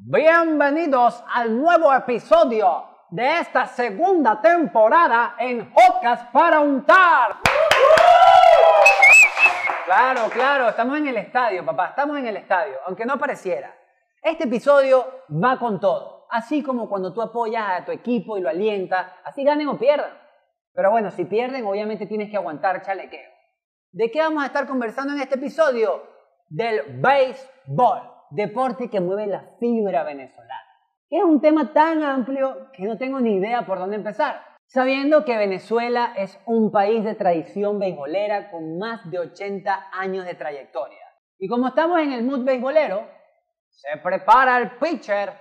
Bienvenidos al nuevo episodio de esta segunda temporada en Podcast para untar. Claro, claro, estamos en el estadio, papá, estamos en el estadio, aunque no pareciera. Este episodio va con todo, así como cuando tú apoyas a tu equipo y lo alientas, así ganen o pierdan. Pero bueno, si pierden, obviamente tienes que aguantar chalequeo. ¿De qué vamos a estar conversando en este episodio? Del béisbol, deporte que mueve la fibra venezolana. Es un tema tan amplio que no tengo ni idea por dónde empezar. Sabiendo que Venezuela es un país de tradición beisbolera con más de 80 años de trayectoria. Y como estamos en el mood beisbolero, se prepara el pitcher,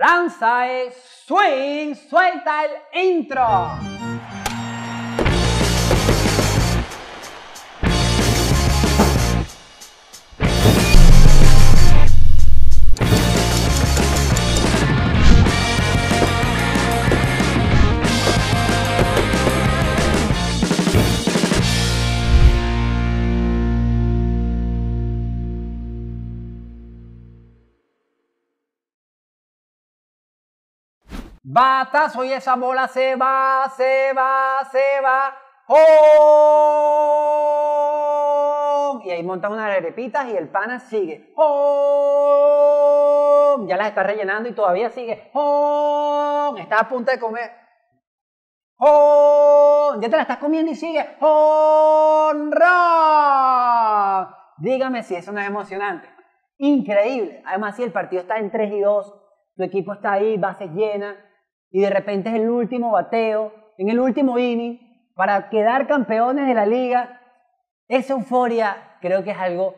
lanza y swing, suelta el intro. Batazo y esa bola se va, se va, se va. ¡Home! Y ahí monta unas arepitas y el pana sigue. ¡Home! Ya las está rellenando y todavía sigue. ¡Home! Está a punto de comer. ¡Home! Ya te la estás comiendo y sigue. Run! Dígame si eso no es emocionante. Increíble. Además, si el partido está en 3 y 2, tu equipo está ahí, bases llenas, y de repente es el último bateo, en el último inning, para quedar campeones de la liga. Esa euforia creo que es algo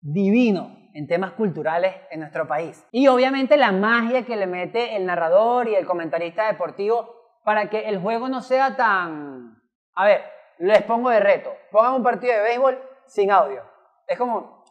divino en temas culturales en nuestro país. Y obviamente la magia que le mete el narrador y el comentarista deportivo para que el juego no sea tan... A ver, les pongo de reto. Pongan un partido de béisbol sin audio. Es como...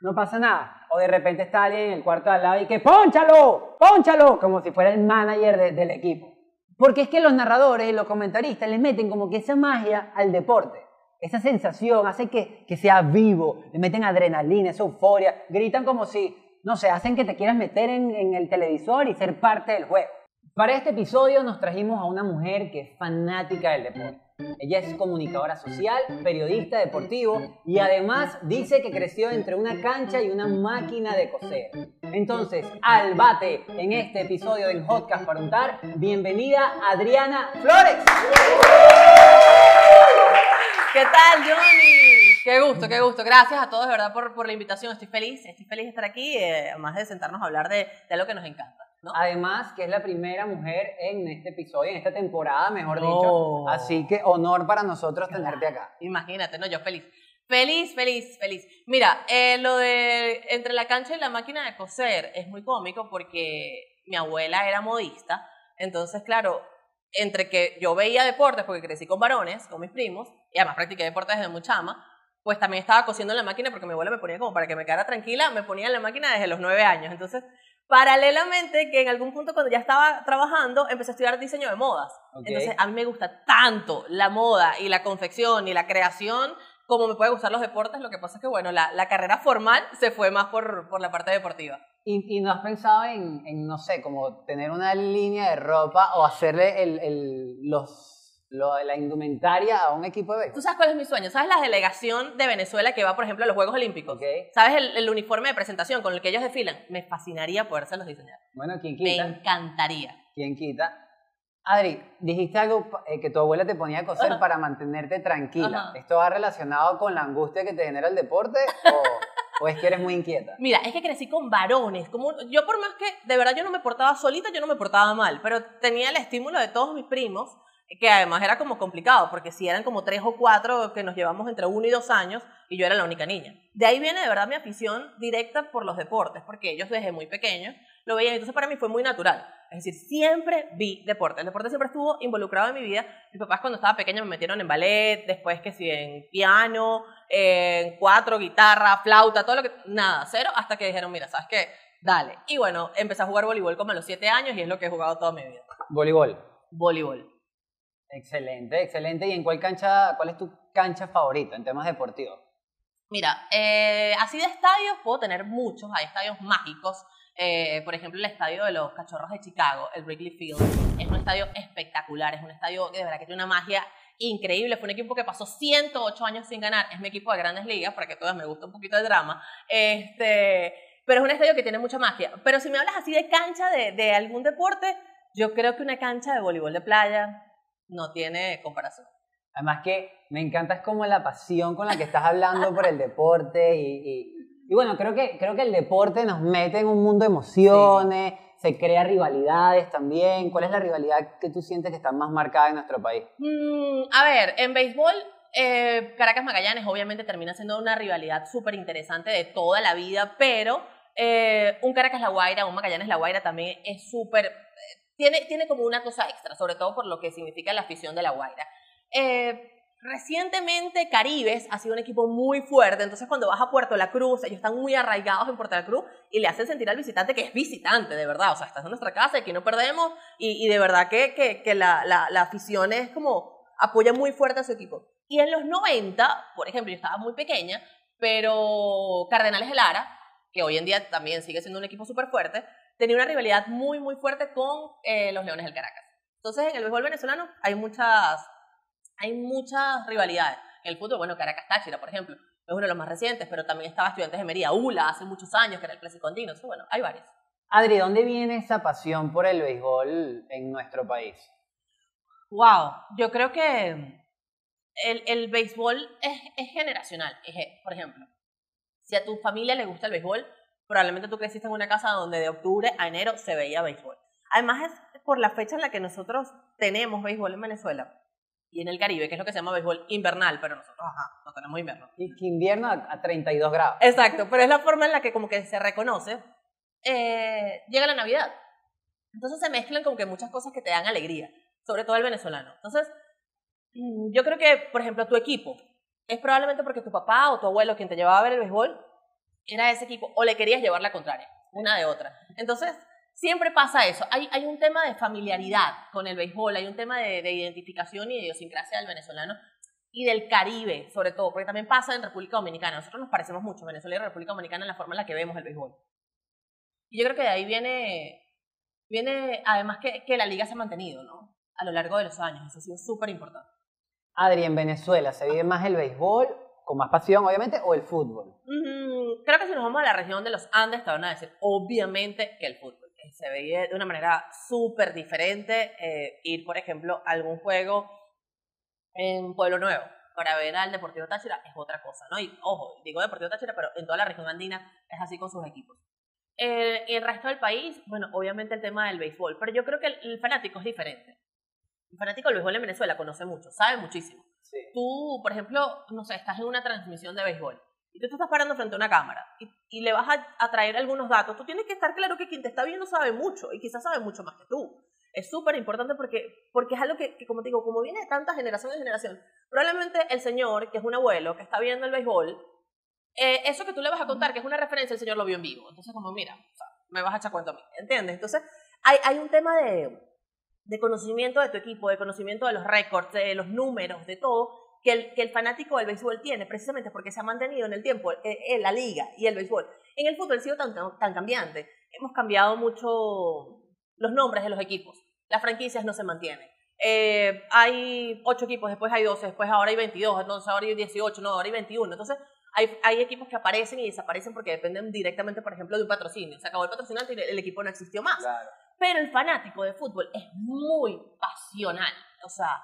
No pasa nada o de repente está alguien en el cuarto de al lado y que ¡pónchalo! ¡pónchalo! Como si fuera el manager del equipo. Porque es que los narradores y los comentaristas le meten como que esa magia al deporte. Esa sensación hace que, que sea vivo, le meten adrenalina, esa euforia, gritan como si, no sé, hacen que te quieras meter en, en el televisor y ser parte del juego. Para este episodio nos trajimos a una mujer que es fanática del deporte. Ella es comunicadora social, periodista deportivo y además dice que creció entre una cancha y una máquina de coser. Entonces, al bate en este episodio de Hotcast para untar, bienvenida Adriana Flores. ¿Qué tal, Johnny? Qué gusto, qué gusto. Gracias a todos, de verdad, por, por la invitación. Estoy feliz, estoy feliz de estar aquí, eh, además de sentarnos a hablar de, de lo que nos encanta. ¿No? Además, que es la primera mujer en este episodio, en esta temporada, mejor No. dicho. Así que honor para nosotros tenerte acá. Imagínate, ¿no? Yo feliz. Feliz, feliz, feliz. Mira, eh, lo de entre la cancha y la máquina de coser es muy cómico porque mi abuela era modista. Entonces, claro, entre que yo veía deportes porque crecí con varones, con mis primos, y además practiqué deportes desde muy chama, pues también estaba cosiendo en la máquina porque mi abuela me ponía como para que me quedara tranquila, me ponía en la máquina desde los nueve años. Entonces, paralelamente, que en algún punto cuando ya estaba trabajando, empecé a estudiar diseño de modas. Entonces, a mí me gusta tanto la moda y la confección y la creación como me puede gustar los deportes. Lo que pasa es que, bueno, la, la carrera formal se fue más por, por la parte deportiva. ¿Y, y no has pensado en, en, no sé, como tener una línea de ropa o hacerle el, el- los, lo- la indumentaria a un equipo de ¿Tú béisbol? sabes cuál es mi sueño? ¿Sabes la delegación de Venezuela que va, por ejemplo, a los Juegos Olímpicos? Ok. ¿Sabes el, el uniforme de presentación con el que ellos desfilan? Me fascinaría podérselos diseñar. Bueno, ¿quién Me quita? encantaría. ¿Quién quita? Adri, dijiste algo eh, que tu abuela te ponía a coser para mantenerte tranquila. ¿Esto va relacionado con la angustia que te genera el deporte o, o es que eres muy inquieta? Mira, es que crecí con varones. Como yo por más que de verdad yo no me portaba solita, yo no me portaba mal, pero tenía el estímulo de todos mis primos, que además era como complicado, porque si eran como tres o cuatro que nos llevamos entre uno y dos años, y yo era la única niña. De ahí viene de verdad mi afición directa por los deportes, porque ellos desde muy pequeños lo veían, entonces para mí fue muy natural. Es decir, siempre vi deporte. El deporte siempre estuvo involucrado en mi vida. Mis papás cuando estaba pequeña me metieron en ballet, después que sí, en piano, en cuatro, guitarra, flauta, todo lo que... Nada, cero, hasta que dijeron, mira, ¿sabes qué? Dale. Y bueno, empecé a jugar voleibol como a los siete años y es lo que he jugado toda mi vida. Voleibol. Voleibol. Excelente, excelente. ¿Y en cuál cancha, cuál es tu cancha favorita en temas deportivos? Mira, eh, así de estadios puedo tener muchos, hay estadios mágicos. Eh, por ejemplo, el estadio de los Cachorros de Chicago, el Wrigley Field, es un estadio espectacular, es un estadio que de verdad que tiene una magia increíble. Fue un equipo que pasó 108 años sin ganar, es mi equipo de grandes ligas, para que todas me gusta un poquito de drama. Este, pero es un estadio que tiene mucha magia. Pero si me hablas así de cancha de, de algún deporte, yo creo que una cancha de voleibol de playa no tiene comparación. Además que me encanta es como la pasión con la que estás hablando por el deporte y, y, y bueno, creo que, creo que el deporte nos mete en un mundo de emociones, se crea rivalidades también. ¿Cuál es la rivalidad que tú sientes que está más marcada en nuestro país? Mm, a ver, en béisbol, eh, Caracas-Magallanes obviamente termina siendo una rivalidad súper interesante de toda la vida, pero eh, un Caracas-La Guaira, un Magallanes-La Guaira también es súper... tiene, tiene como una cosa extra, sobre todo por lo que significa la afición de La Guaira. Eh, recientemente Caribes ha sido un equipo muy fuerte, entonces cuando vas a Puerto La Cruz, ellos están muy arraigados en Puerto La Cruz y le hacen sentir al visitante que es visitante, de verdad, o sea, estás en nuestra casa aquí no perdemos y, de verdad que, que, que la, la, la afición es como apoya muy fuerte a su equipo. Y en los 90, por ejemplo, yo estaba muy pequeña, pero Cardenales de Lara, que hoy en día también sigue siendo un equipo súper fuerte, tenía una rivalidad muy, muy fuerte con eh, los Leones del Caracas. Entonces, en el béisbol venezolano hay muchas, hay muchas rivalidades. En el fútbol, bueno, Caracas-Táchira, por ejemplo, es uno de los más recientes, pero también estaba Estudiantes de Mería, ULA, hace muchos años, que era el clásico andino. Entonces, bueno, hay varios. Adri, ¿dónde viene esa pasión por el béisbol en nuestro país? Wow, yo creo que el, el béisbol es, es generacional. Es, por ejemplo, si a tu familia le gusta el béisbol, probablemente tú creciste en una casa donde de octubre a enero se veía béisbol. Además es por la fecha en la que nosotros tenemos béisbol en Venezuela y en el Caribe, que es lo que se llama béisbol invernal, pero nosotros, ajá, no tenemos invierno. Y que invierno a, a 32 grados. Exacto, pero es la forma en la que como que se reconoce. eh, llega la Navidad. Entonces se mezclan como que muchas cosas que te dan alegría, sobre todo el venezolano. Entonces, mm, yo creo que, por ejemplo, tu equipo es probablemente porque tu papá o tu abuelo, quien te llevaba a ver el béisbol, era ese equipo, o le querías llevar la contraria, una de otra. Entonces, siempre pasa eso. Hay, hay un tema de familiaridad con el béisbol, hay un tema de, de identificación y de idiosincrasia del venezolano y del Caribe, sobre todo, porque también pasa en República Dominicana. Nosotros nos parecemos mucho, Venezuela y República Dominicana, en la forma en la que vemos el béisbol. Y yo creo que de ahí viene, viene además que, que la liga se ha mantenido, ¿no? A lo largo de los años, eso ha sido súper importante. Adri, en Venezuela, ¿se vive más el béisbol, con más pasión, obviamente, o el fútbol? Mm, creo que si nos vamos a la región de los Andes, te van a decir, obviamente, que el fútbol. Se veía de una manera súper diferente eh, ir, por ejemplo, a algún juego en Pueblo Nuevo para ver al Deportivo Táchira es otra cosa, ¿no? Y ojo, digo Deportivo Táchira, pero en toda la región andina es así con sus equipos. Eh, y el resto del país, bueno, obviamente el tema del béisbol, pero yo creo que el, el fanático es diferente. El fanático del béisbol en Venezuela conoce mucho, sabe muchísimo. Sí. Tú, por ejemplo, no sé, estás en una transmisión de béisbol y tú te estás parando frente a una cámara y, y le vas a, a traer algunos datos, tú tienes que estar claro que quien te está viendo sabe mucho y quizás sabe mucho más que tú. Es súper importante porque, porque es algo que, que, como te digo, como viene de tantas generaciones de generación, probablemente el señor, que es un abuelo, que está viendo el béisbol, eh, eso que tú le vas a contar, que es una referencia, el señor lo vio en vivo. Entonces, como, mira, o sea, me vas a echar cuento a mí, ¿entiendes? Entonces, hay, hay un tema de, de conocimiento de tu equipo, de conocimiento de los récords, de los números, de todo, que el, que el fanático del béisbol tiene, precisamente porque se ha mantenido en el tiempo eh, la liga y el béisbol. En el fútbol ha sido tan, tan, cambiante. Hemos cambiado mucho los nombres de los equipos. Las franquicias no se mantienen. Eh, hay 8 equipos, después hay 12, después ahora hay 22, entonces ahora hay 18, no, ahora hay 21. Entonces, hay, hay equipos que aparecen y desaparecen porque dependen directamente, por ejemplo, de un patrocinio. Se acabó el patrocinante y el equipo no existió más. Claro. Pero el fanático de fútbol es muy pasional. O sea,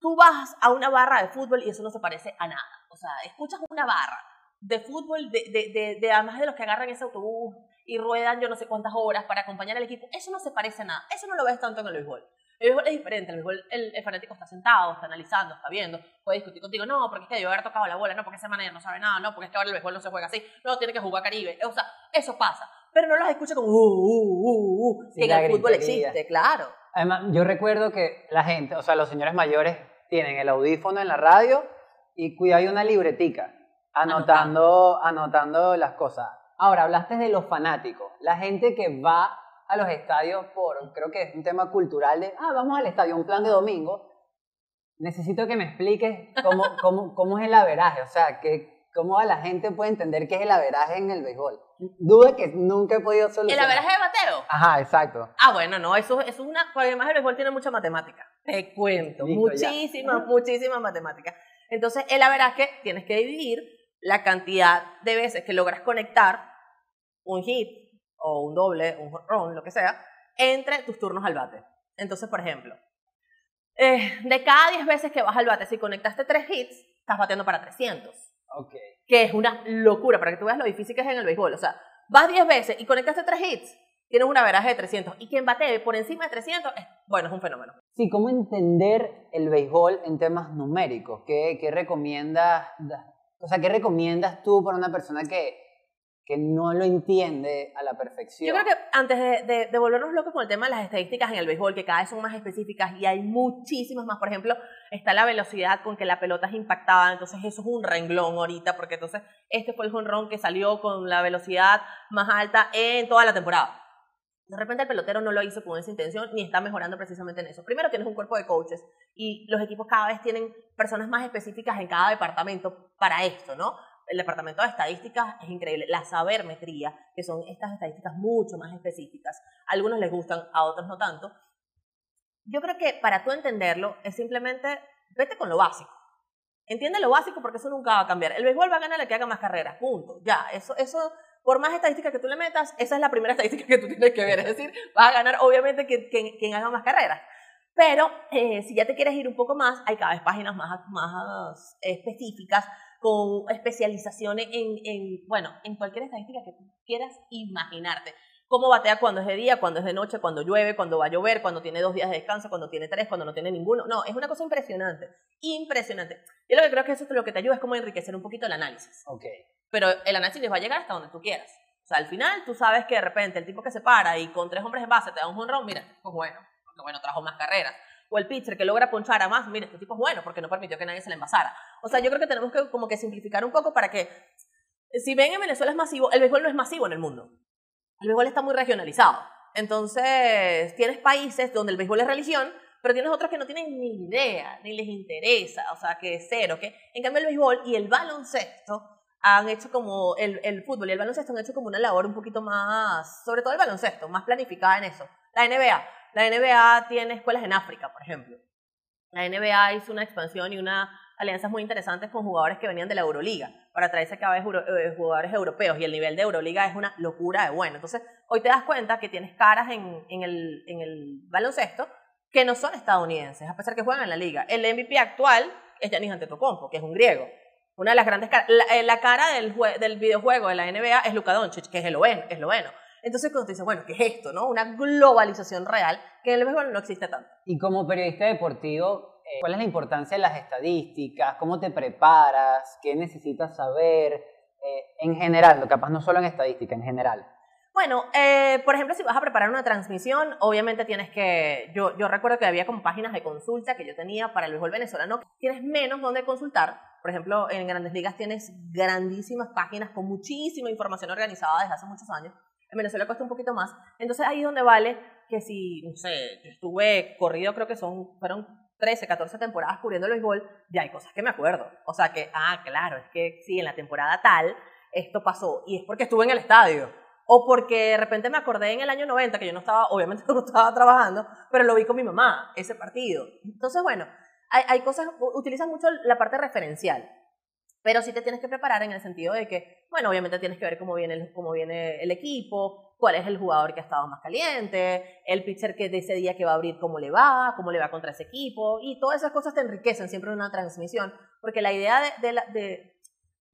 tú vas a una barra de fútbol y eso no se parece a nada. O sea, escuchas una barra de fútbol, de, de, de, de además de los que agarran ese autobús y ruedan yo no sé cuántas horas para acompañar al equipo, eso no se parece a nada. Eso no lo ves tanto en el béisbol. El béisbol es diferente, el béisbol, el, el, fanático está sentado, está analizando, está viendo, puede discutir contigo, no, porque es que debió haber tocado la bola, no, porque ese manager no sabe nada, no, porque es que ahora el béisbol no se juega así, no, tiene que jugar Caribe, o sea, eso pasa, pero no los escucha como, uh, uh, uh, uh, Sí, que en el fútbol gritería. existe, claro. Además, yo recuerdo que la gente, o sea, los señores mayores tienen el audífono en la radio y cuidado hay una libretica anotando, anotando las cosas. Ahora, hablaste de los fanáticos, la gente que va a los estadios por, creo que es un tema cultural de, ah, vamos al estadio, un plan de domingo. Necesito que me expliques cómo, cómo, cómo es el averaje, o sea, que, ¿Cómo la gente puede entender qué es el averaje en el béisbol? Duda que nunca he podido ¿El solucionar. averaje de bateo? Ajá, exacto. Ah, bueno, no, eso, eso es una. Porque además el béisbol tiene mucha matemática. Te cuento. Listo, ya. muchísimas, muchísimas matemáticas. Entonces, el averaje tienes que dividir la cantidad de veces que logras conectar un hit o un doble, un run, lo que sea, entre tus turnos al bate. Entonces, por ejemplo, eh, de cada 10 veces que vas al bate, si conectaste 3 hits, estás bateando para 300 Que es una locura, para que tú veas lo difícil que es en el béisbol. O sea, vas 10 veces y conectaste 3 hits, tienes una veraje de 300. Y quien batee por encima de 300, es, bueno, es un fenómeno. Sí, ¿cómo entender el béisbol en temas numéricos? ¿Qué, qué recomiendas? O sea, ¿qué recomiendas tú para una persona que, que no lo entiende a la perfección? Yo creo que antes de, de- de volvernos locos con el tema de las estadísticas en el béisbol, que cada vez son más específicas y hay muchísimas más, por ejemplo, está la velocidad con que la pelota es impactada, entonces eso es un renglón ahorita, porque entonces este fue el jonrón que salió con la velocidad más alta en toda la temporada. De repente el pelotero no lo hizo con esa intención ni está mejorando precisamente en eso. Primero tienes un cuerpo de coaches y los equipos cada vez tienen personas más específicas en cada departamento para esto, ¿no? El departamento de estadísticas es increíble. La sabermetría, que son estas estadísticas mucho más específicas. A algunos les gustan, a otros no tanto. Yo creo que para tú entenderlo es simplemente vete con lo básico. Entiende lo básico porque eso nunca va a cambiar. El béisbol va a ganar el que haga más carreras, punto. Ya, eso, eso, por más estadísticas que tú le metas, esa es la primera estadística que tú tienes que ver. Es decir, vas a ganar obviamente quien, quien, quien haga más carreras. Pero eh, si ya te quieres ir un poco más, hay cada vez páginas más, más específicas con especializaciones en, en, bueno, en cualquier estadística que tú quieras imaginarte. Cómo batea cuando es de día, cuando es de noche, cuando llueve, cuando va a llover, cuando tiene dos días de descanso, cuando tiene tres, cuando no tiene ninguno. No, es una cosa impresionante, impresionante. Yo lo que creo que eso es lo que te ayuda es como enriquecer un poquito el análisis. Ok. Pero el análisis les va a llegar hasta donde tú quieras. O sea, al final tú sabes que de repente el tipo que se para y con tres hombres en base te da un honrón, mira, pues bueno, porque bueno, trajo más carreras. O el pitcher que logra ponchar a más, mira, este tipo es bueno porque no permitió que nadie se le envasara. O sea, yo creo que tenemos que como que simplificar un poco para que, si ven en Venezuela es masivo, el béisbol no es masivo en el mundo. El béisbol está muy regionalizado. Entonces, tienes países donde el béisbol es religión, pero tienes otros que no tienen ni idea, ni les interesa, o sea, que es cero. Que, en cambio, el béisbol y el baloncesto han hecho como, el, el fútbol y el baloncesto han hecho como una labor un poquito más, sobre todo el baloncesto, más planificada en eso. La NBA, la NBA tiene escuelas en África, por ejemplo. La NBA hizo una expansión y una alianzas muy interesantes con jugadores que venían de la Euroliga para traerse cada vez eh, jugadores europeos y el nivel de Euroliga es una locura de bueno. Entonces, hoy te das cuenta que tienes caras en, el, baloncesto que no son estadounidenses, a pesar que juegan en la liga. El MVP actual es Giannis Antetokounmpo, que es un griego. Una de las grandes caras, la, eh, la cara del videojuego de la NBA es Luka Doncic, que es esloveno. Entonces, cuando te dices, bueno, ¿qué es esto? no? Una globalización real que en el béisbol no existe tanto. Y como periodista deportivo, eh, ¿cuál es la importancia de las estadísticas? ¿Cómo te preparas? ¿Qué necesitas saber? Eh, en general, capaz no solo en estadística, en general. Bueno, eh, por ejemplo, si vas a preparar una transmisión, obviamente tienes que, yo, yo recuerdo que había como páginas de consulta que yo tenía para el béisbol venezolano, tienes menos donde consultar. Por ejemplo, en Grandes Ligas tienes grandísimas páginas con muchísima información organizada desde hace muchos años. En Venezuela cuesta un poquito más. Entonces ahí es donde vale que si, no sé, yo estuve corrido, creo que son, fueron 13, 14 temporadas cubriendo el béisbol, ya hay cosas que me acuerdo. O sea que, ah, claro, es que sí, en la temporada tal, esto pasó. Y es porque estuve en el estadio. O porque de repente me acordé en el año 90, que yo no estaba, obviamente no estaba trabajando, pero lo vi con mi mamá, ese partido. Entonces, bueno, hay, hay cosas, utilizan mucho la parte referencial. Pero sí te tienes que preparar en el sentido de que, bueno, obviamente tienes que ver cómo viene el, cómo viene el equipo, cuál es el jugador que ha estado más caliente, el pitcher que de ese día que va a abrir, cómo le va, cómo le va contra ese equipo, y todas esas cosas te enriquecen siempre en una transmisión, porque la idea de, de, la- de,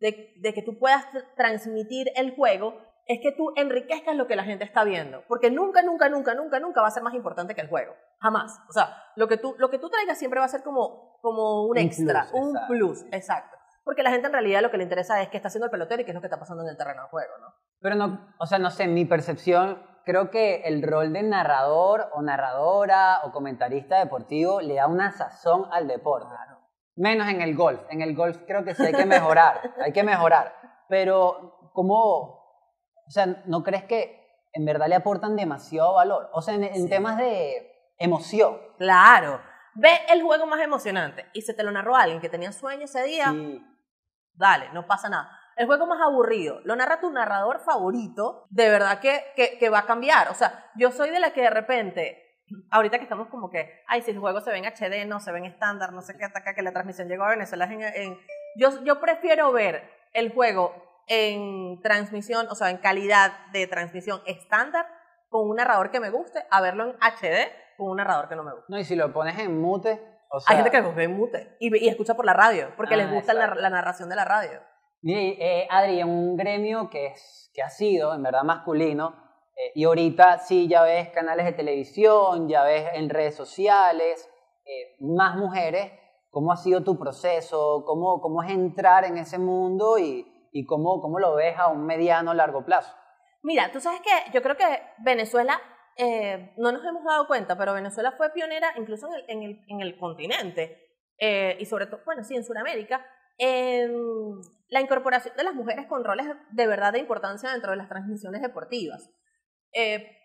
de- que tú puedas tr- transmitir el juego es que tú enriquezcas lo que la gente está viendo, porque nunca, nunca, nunca, nunca, nunca va a ser más importante que el juego, jamás. O sea, lo que tú, lo que tú traigas siempre va a ser como, como un Un extra, plus, un exacto, plus, exacto. Porque la gente en realidad lo que le interesa es qué está haciendo el pelotero y qué es lo que está pasando en el terreno de juego, ¿no? Pero no, o sea, no sé, mi percepción, creo que el rol de narrador o narradora o comentarista deportivo le da una sazón al deporte. Menos en el golf. En el golf creo que sí hay que mejorar, hay que mejorar. Pero, ¿cómo, o sea, no crees que en verdad le aportan demasiado valor? O sea, en, en Sí. temas de emoción. Claro. Ve el juego más emocionante y se te lo narró alguien que tenía sueño ese día. Sí. Dale, no pasa nada. El juego más aburrido, lo narra tu narrador favorito, de verdad que, que, que va a cambiar. O sea, yo soy de la que de repente ahorita que estamos como que, ay, si el juego se ve en HD, no se ve en estándar, no sé qué, hasta que la transmisión llegó a Venezuela en, en... Yo, yo prefiero ver el juego en transmisión, o sea, en calidad de transmisión estándar, con un narrador que me guste, a verlo en HD con un narrador que no me guste. No, y si lo pones en mute, o sea... Hay gente que lo ve en mute y, y escucha por la radio, porque Ah, les gusta la, la narración de la radio. Y, eh, Adri, en un gremio que, es, que ha sido, en verdad, masculino, eh, y ahorita sí ya ves canales de televisión, ya ves en redes sociales, eh, más mujeres, ¿cómo ha sido tu proceso? ¿Cómo, cómo es entrar en ese mundo y, y cómo, cómo lo ves a un mediano largo plazo? Mira, tú sabes que yo creo que Venezuela, eh, no nos hemos dado cuenta, pero Venezuela fue pionera incluso en el, en el, en el continente eh, y sobre todo, bueno, sí, en Sudamérica, en la incorporación de las mujeres con roles de verdad de importancia dentro de las transmisiones deportivas. Eh,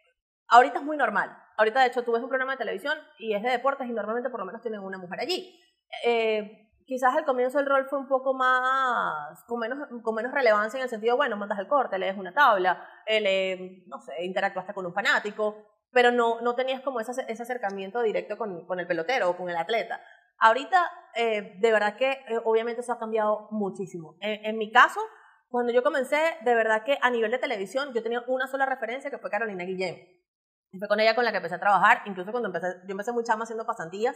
ahorita es muy normal. Ahorita, de hecho, tú ves un programa de televisión y es de deportes y normalmente por lo menos tienen una mujer allí. Eh, quizás al comienzo el rol fue un poco más, con menos, con menos relevancia en el sentido, bueno, mandas el corte, lees una tabla, eh, le- no sé, interactuaste con un fanático, pero no, no tenías como ese, ese acercamiento directo con, con el pelotero o con el atleta. Ahorita, eh, de verdad que eh, obviamente eso ha cambiado muchísimo. En, en mi caso, cuando yo comencé, de verdad que a nivel de televisión yo tenía una sola referencia que fue Carolina Guillén. Fue con ella con la que empecé a trabajar, incluso cuando empecé, yo empecé muy chama haciendo pasantías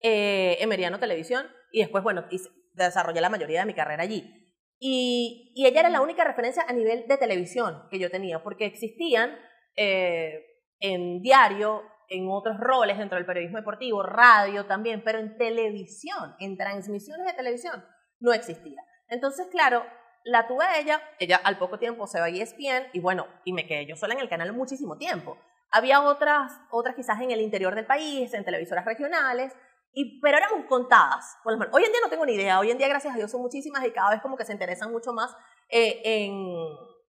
eh, en Meridiano Televisión y después, bueno, hice- desarrollé la mayoría de mi carrera allí. Y, y ella era la única referencia a nivel de televisión que yo tenía, porque existían eh, en diario, en otros roles dentro del periodismo deportivo, radio también, pero en televisión, en transmisiones de televisión, no existía. Entonces, claro, la tuve a ella, ella al poco tiempo se va a ESPN y bueno, y me quedé yo sola en el canal muchísimo tiempo. Había otras, otras quizás en el interior del país, en televisoras regionales, y, pero éramos contadas. Por lo menos. Hoy en día no tengo ni idea, hoy en día gracias a Dios son muchísimas y cada vez como que se interesan mucho más eh, en,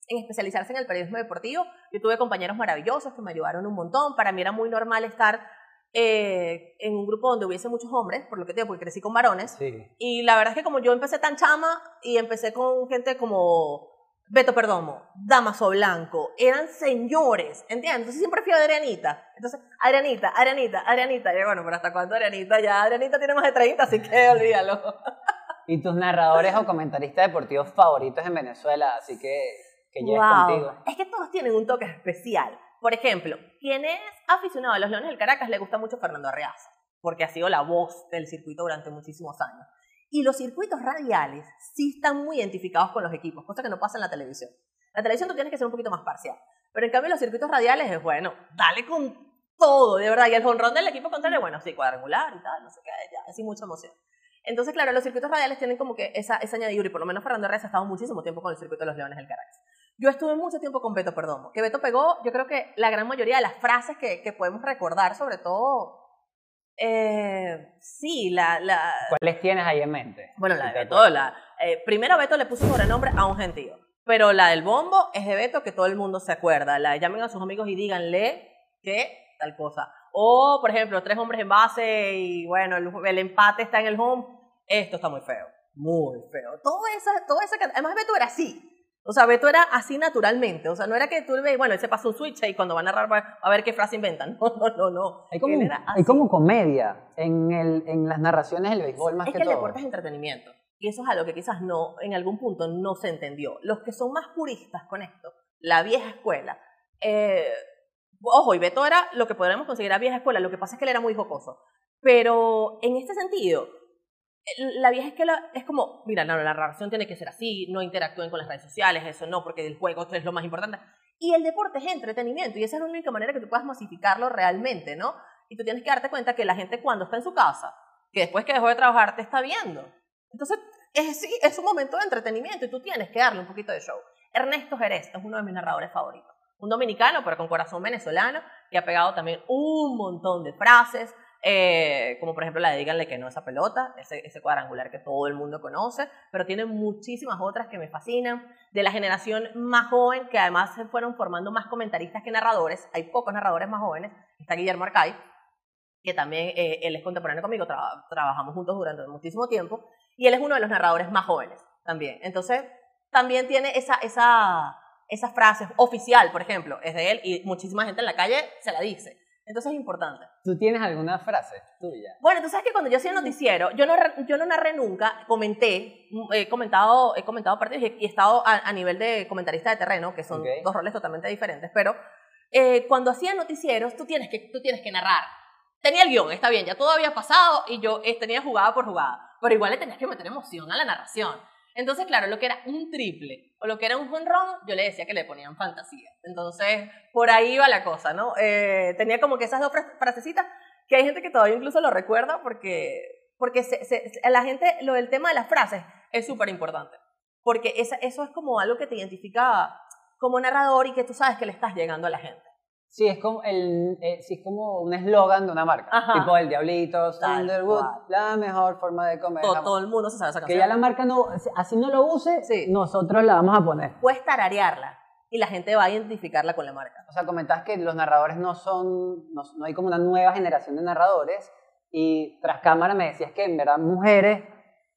en especializarse en el periodismo deportivo. Yo tuve compañeros maravillosos que me ayudaron un montón, para mí era muy normal estar eh, en un grupo donde hubiese muchos hombres, por lo que te digo, porque crecí con varones, Sí. y la verdad es que como yo empecé tan chama y empecé con gente como Beto Perdomo, Damaso Blanco, eran señores, ¿entiendes? Entonces siempre fui a Adrianita. Entonces, Adrianita, Adrianita, Adrianita. Y bueno, pero ¿hasta cuándo Adrianita? Ya Adrianita tiene más de 30, así que olvídalo. Y tus narradores o comentaristas deportivos favoritos en Venezuela, así que que lleves Wow. contigo. Es que todos tienen un toque especial. Por ejemplo, quien es aficionado a los Leones del Caracas le gusta mucho Fernando Arreaza, porque ha sido la voz del circuito durante muchísimos años. Y los circuitos radiales sí están muy identificados con los equipos, cosa que no pasa en la televisión. La televisión tú tienes que ser un poquito más parcial. Pero en cambio los circuitos radiales es, bueno, dale con todo, de verdad. Y el jonrón del equipo contrario, bueno, sí, cuadrangular y tal, no sé qué, ya, así mucha emoción. Entonces, claro, los circuitos radiales tienen como que esa, esa añadidura, y por lo menos Fernando Reyes ha estado muchísimo tiempo con el circuito de los Leones del Caracas. Yo estuve mucho tiempo con Beto Perdomo, que Beto pegó, yo creo que la gran mayoría de las frases que, que podemos recordar, sobre todo, eh, sí, la, la, ¿Cuáles tienes ahí en mente? bueno, la de Beto, la, eh, primero Beto le puso sobrenombre a un gentío, pero la del bombo es de Beto que todo el mundo se acuerda. La de llamen a sus amigos y díganle que tal cosa. O, por ejemplo, tres hombres en base y bueno, el, el empate está en el home. Esto está muy feo, muy feo. Todo eso, todo eso que, además Beto era así. O sea, Beto era así naturalmente. O sea, no era que tú le veas, bueno, él se pasa un switch y cuando va a narrar va a ver qué frase inventan. No, no, no, no. Hay como, hay como comedia en, el, en las narraciones del béisbol más es que, que el todo. deporte es entretenimiento. Y eso es algo que quizás no, en algún punto no se entendió. Los que son más puristas con esto, la vieja escuela, eh, ojo, y Beto era lo que podríamos considerar vieja escuela, lo que pasa es que él era muy jocoso. Pero en este sentido, el- la vieja escuela es como, mira, no, la narración tiene que ser así, no interactúen con las redes sociales, eso no, porque el juego es lo más importante. Y el deporte es entretenimiento, y esa es la única manera que tú puedas masificarlo realmente, ¿no? Y tú tienes que darte cuenta que la gente cuando está en su casa, que después que dejó de trabajar te está viendo. Entonces, es, sí, es un momento de entretenimiento y tú tienes que darle un poquito de show. Ernesto Jerez es uno de mis narradores favoritos. Un dominicano, pero con corazón venezolano, que ha pegado también un montón de frases, eh, como por ejemplo la de díganle que no esa pelota, ese, ese cuadrangular que todo el mundo conoce, pero tiene muchísimas otras que me fascinan. De la generación más joven, que además se fueron formando más comentaristas que narradores, hay pocos narradores más jóvenes, está Guillermo Arcay, que también eh, él es contemporáneo conmigo, tra- trabajamos juntos durante muchísimo tiempo, y él es uno de los narradores más jóvenes. también. Entonces, también tiene esa, esa, esas frases oficial, por ejemplo, es de él y muchísima gente en la calle se la dice. Entonces es importante. ¿Tú tienes alguna frase tuya? Bueno, tú sabes que cuando yo hacía el noticiero, yo no, yo no narré nunca, comenté, mm, he comentado, he comentado partidos y he, estado a, a nivel de comentarista de terreno, que son Ok. dos roles totalmente diferentes, pero eh, cuando hacía noticieros, tú tienes, que, tú tienes que narrar. Tenía el guion, está bien, ya todo había pasado y yo eh, tenía jugada por jugada, pero igual le tenías que meter emoción a la narración. Entonces, claro, lo que era un triple o lo que era un jonrón, yo le decía que le ponían fantasía. Entonces, por ahí iba la cosa, ¿no? Eh, tenía como que esas dos fra- frasecitas que hay gente que todavía incluso lo recuerda porque, porque se, la gente, lo del tema de las frases es súper importante. Porque eso es como algo que te identifica como narrador y que tú sabes que le estás llegando a la gente. Sí, es como, el, eh, sí, es como un eslogan de una marca. Ajá. Tipo el Diablito, cual. la mejor forma de comer. Todo, todo el mundo se sabe esa que canción. ya la marca no, así no lo use, Sí. nosotros la vamos a poner. Puedes tararearla y la gente va a identificarla con la marca. O sea, comentabas que los narradores no son, no, no hay como una nueva generación de narradores y tras cámara me decías que en verdad mujeres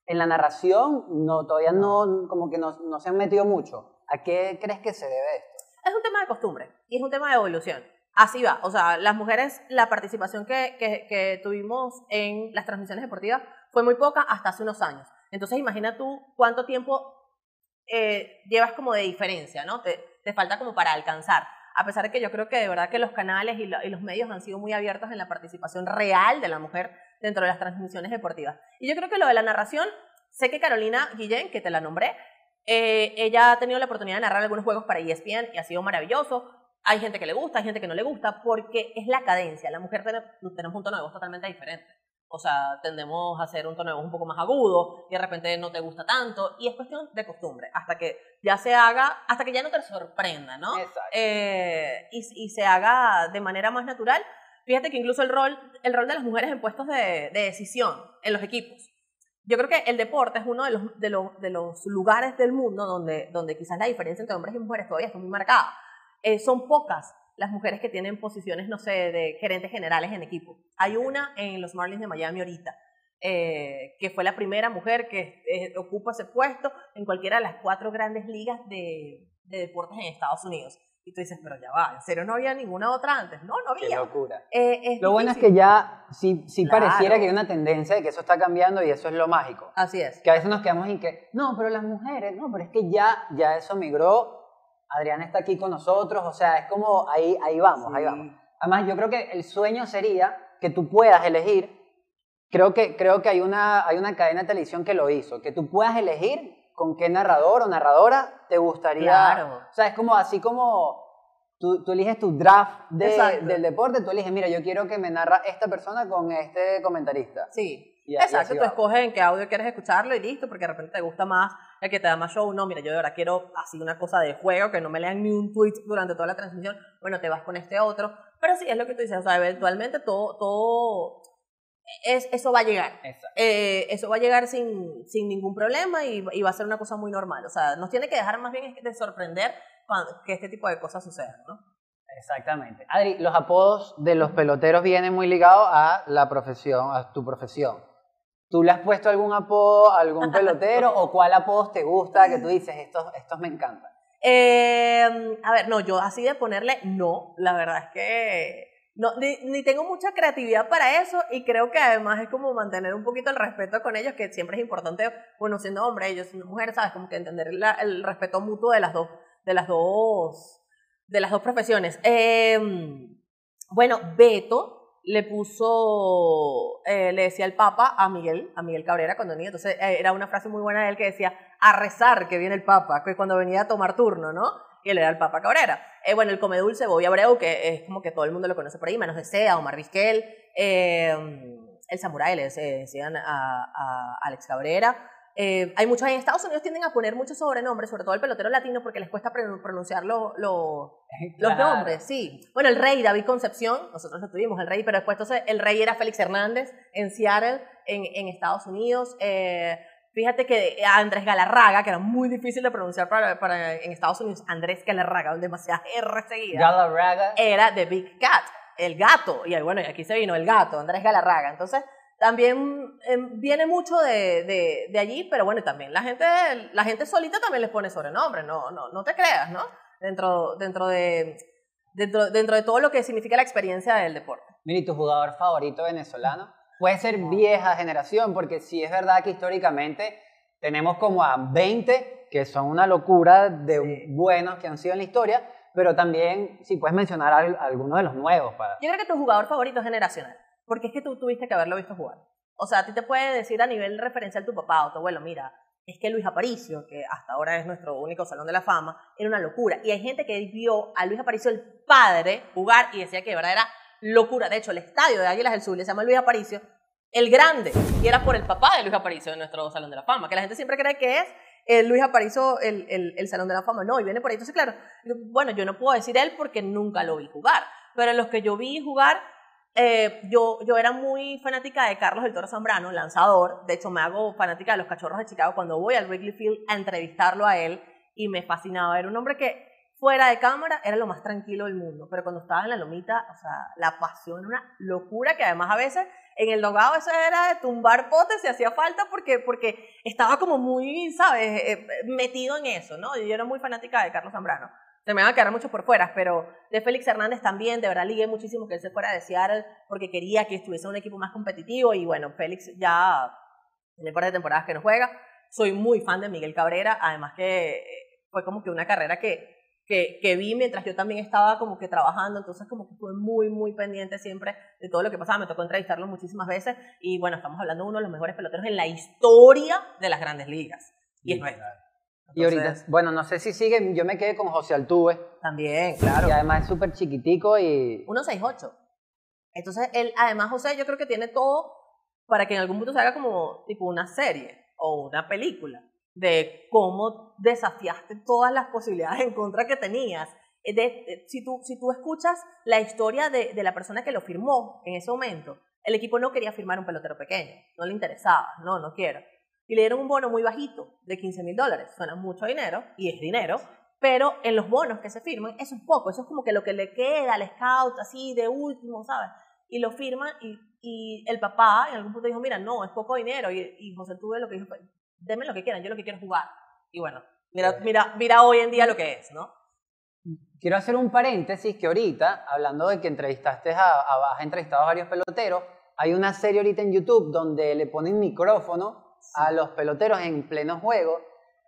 en la narración no, todavía no, como que no, no se han metido mucho. ¿A qué crees que se debe esto? Es un tema de costumbre y es un tema de evolución. Así va. O sea, las mujeres, la participación que, que, tuvimos en las transmisiones deportivas fue muy poca hasta hace unos años. Entonces, imagina tú cuánto tiempo eh, llevas como de diferencia, ¿no? Te, te falta como para alcanzar. A pesar de que yo creo que de verdad que los canales y los medios han sido muy abiertos en la participación real de la mujer dentro de las transmisiones deportivas. Y yo creo que lo de la narración, sé que Carolina Guillén, que te la nombré, eh, ella ha tenido la oportunidad de narrar algunos juegos para ESPN y ha sido maravilloso. Hay gente que le gusta, hay gente que no le gusta, porque es la cadencia. La mujer tenemos un tono de voz totalmente diferente. O sea, tendemos a hacer un tono de voz un poco más agudo y de repente no te gusta tanto. Y es cuestión de costumbre, hasta que ya se haga, hasta que ya no te sorprenda, ¿no? Exacto. Eh, y, y se haga de manera más natural. Fíjate que incluso el rol, el rol de las mujeres en puestos de, de decisión en los equipos. Yo creo que el deporte es uno de los, de los, de los lugares del mundo donde, donde quizás la diferencia entre hombres y mujeres todavía está muy marcada. Eh, son pocas las mujeres que tienen posiciones, no sé, de gerentes generales en equipo. Hay una en los Marlins de Miami ahorita, eh, que fue la primera mujer que eh, ocupa ese puesto en cualquiera de las cuatro grandes ligas de, de deportes en Estados Unidos. Y tú dices, pero ya va, ¿en serio no había ninguna otra antes? No, no Qué había. locura. Eh, es Lo bueno es difícil. que ya sí, sí Claro. pareciera que hay una tendencia de que eso está cambiando y eso es lo mágico. Así es. Que a veces nos quedamos en que, no, pero las mujeres, no, pero es que ya, ya eso migró. Adriana está aquí con nosotros, o sea, es como ahí, ahí vamos, ahí Sí. vamos. Además, yo creo que el sueño sería que tú puedas elegir, creo que, creo que hay, una, hay una cadena de televisión que lo hizo, que tú puedas elegir con qué narrador o narradora te gustaría. Claro. O sea, es como así como tú, tú eliges tu draft de- del deporte, tú eliges, mira, yo quiero que me narra esta persona con este comentarista. Sí. Y- y así Exacto, tú escoges en qué audio quieres escucharlo y listo, porque de repente te gusta más el que te da más show. No, mira, yo de verdad quiero así una cosa de juego, que no me lean ni un tweet durante toda la transmisión. Bueno, te vas con este otro. Pero sí, es lo que tú dices, o sea, eventualmente todo, todo es, eso va a llegar. Eh, eso va a llegar sin, sin ningún problema y, y va a ser una cosa muy normal. O sea, nos tiene que dejar más bien de sorprender cuando- que este tipo de cosas sucedan, ¿no? Exactamente. Adri, los apodos de los peloteros vienen muy ligados a la profesión, a tu profesión. ¿Tú le has puesto algún apodo a algún pelotero o cuál apodo te gusta que tú dices, estos, estos me encantan? Eh, a ver, no, yo así de ponerle no, la verdad es que no, ni, tengo mucha creatividad para eso y creo que además es como mantener un poquito el respeto con ellos, que siempre es importante, bueno, siendo hombre, ellos siendo mujeres, sabes, como que entender el respeto mutuo de las dos, de las dos, de las dos profesiones. Eh, bueno, Beto le puso, eh, le decía el Papa a Miguel, a Miguel Cabrera cuando venía, entonces eh, era una frase muy buena de él que decía, a rezar que viene el Papa, que cuando venía a tomar turno, ¿no? Y él era el Papa Cabrera. Eh, bueno, el come dulce, Bobby Abreu, que es como que todo el mundo lo conoce por ahí, Manos de Sea, Omar Vizquel, eh, el Samurai, le dec- decían a, a Alex Cabrera. Eh, hay muchos en Estados Unidos tienden a poner muchos sobrenombres, sobre todo el pelotero latino, porque les cuesta pron- pronunciar lo- lo- los Claro. nombres, sí. Bueno, el rey David Concepción, nosotros lo tuvimos, el rey, pero después entonces el rey era Félix Hernández en Seattle, en, en Estados Unidos. Eh, fíjate que a Andrés Galarraga, que era muy difícil de pronunciar para, para en Estados Unidos, Andrés Galarraga, demasiadas R seguidas, Galarraga. era The Big Cat, el gato. Y bueno, y aquí se vino el gato, Andrés Galarraga. Entonces, también em, viene mucho de, de, de, allí, pero bueno, también la gente, la gente solita también les pone sobrenombre, no, no, no te creas, ¿no? Dentro, dentro, de, dentro, dentro de todo lo que significa la experiencia del deporte. Mira, tu jugador favorito venezolano? Puede ser vieja generación, porque sí es verdad que históricamente tenemos como a 20 que son una locura de buenos que han sido en la historia, pero también si puedes mencionar algunos de los nuevos. Para... Yo creo que tu jugador favorito es generacional, porque es que tú tuviste que haberlo visto jugar. O sea, a ti te puede decir a nivel referencial tu papá o tu abuelo, mira, es que Luis Aparicio, que hasta ahora es nuestro único salón de la fama, era una locura. Y hay gente que vio a Luis Aparicio, el padre, jugar y decía que de verdad era locura. De hecho, el estadio de Águilas del Sur se llama Luis Aparicio, el grande, y era por el papá de Luis Aparicio de nuestro salón de la fama, que la gente siempre cree que es el Luis Aparicio el, el, salón de la fama. No, y viene por ahí. Entonces, claro, bueno, yo no puedo decir él porque nunca lo vi jugar, pero los que yo vi jugar eh, yo, yo era muy fanática de Carlos del Toro Zambrano, lanzador. De hecho, me hago fanática de los cachorros de Chicago cuando voy al Wrigley Field a entrevistarlo a él y me fascinaba. Era un hombre que fuera de cámara era lo más tranquilo del mundo, pero cuando estaba en la lomita, o sea, la pasión una locura que además a veces en el dogado eso era de tumbar potes si hacía falta porque, porque estaba como muy, ¿sabes?, eh, metido en eso, ¿no? Yo era muy fanática de Carlos Zambrano se me van a quedar muchos por fuera, pero de Félix Hernández también, de verdad ligué muchísimo que él se fuera de Seattle porque quería que estuviese un equipo más competitivo y bueno, Félix ya en el par de temporadas que no juega. Soy muy fan de Miguel Cabrera, además que fue como que una carrera que, que, que, vi mientras yo también estaba como que trabajando, entonces como que estuve muy, muy pendiente siempre de todo lo que pasaba, me tocó entrevistarlo muchísimas veces y bueno, estamos hablando de uno de los mejores peloteros en la historia de las grandes ligas. Y es verdad y ahorita, bueno, no sé si sigue, yo me quedé con José Altuve. También, claro. Y además es súper chiquitico y... 1.68. Entonces, él, además, José, yo creo que tiene todo para que en algún punto se haga como tipo una serie o una película de cómo desafiaste todas las posibilidades en contra que tenías. De, si, tú, si tú escuchas la historia de, de la persona que lo firmó en ese momento, el equipo no quería firmar un pelotero pequeño, no le interesaba, no, no quiero y le dieron un bono muy bajito de 15 mil dólares. Suena mucho dinero y es dinero, pero en los bonos que se firman, eso es poco, eso es como que lo que le queda al scout, así de último, ¿sabes? Y lo firman y, y el papá en algún punto dijo, mira, no, es poco dinero. Y, y José Tuve lo que dijo denme lo que quieran, yo lo que quiero es jugar. Y bueno, mira, mira, mira hoy en día lo que es, ¿no? Quiero hacer un paréntesis que ahorita, hablando de que entrevistaste a, a, has entrevistado a varios peloteros, hay una serie ahorita en YouTube donde le ponen micrófono a los peloteros en pleno juego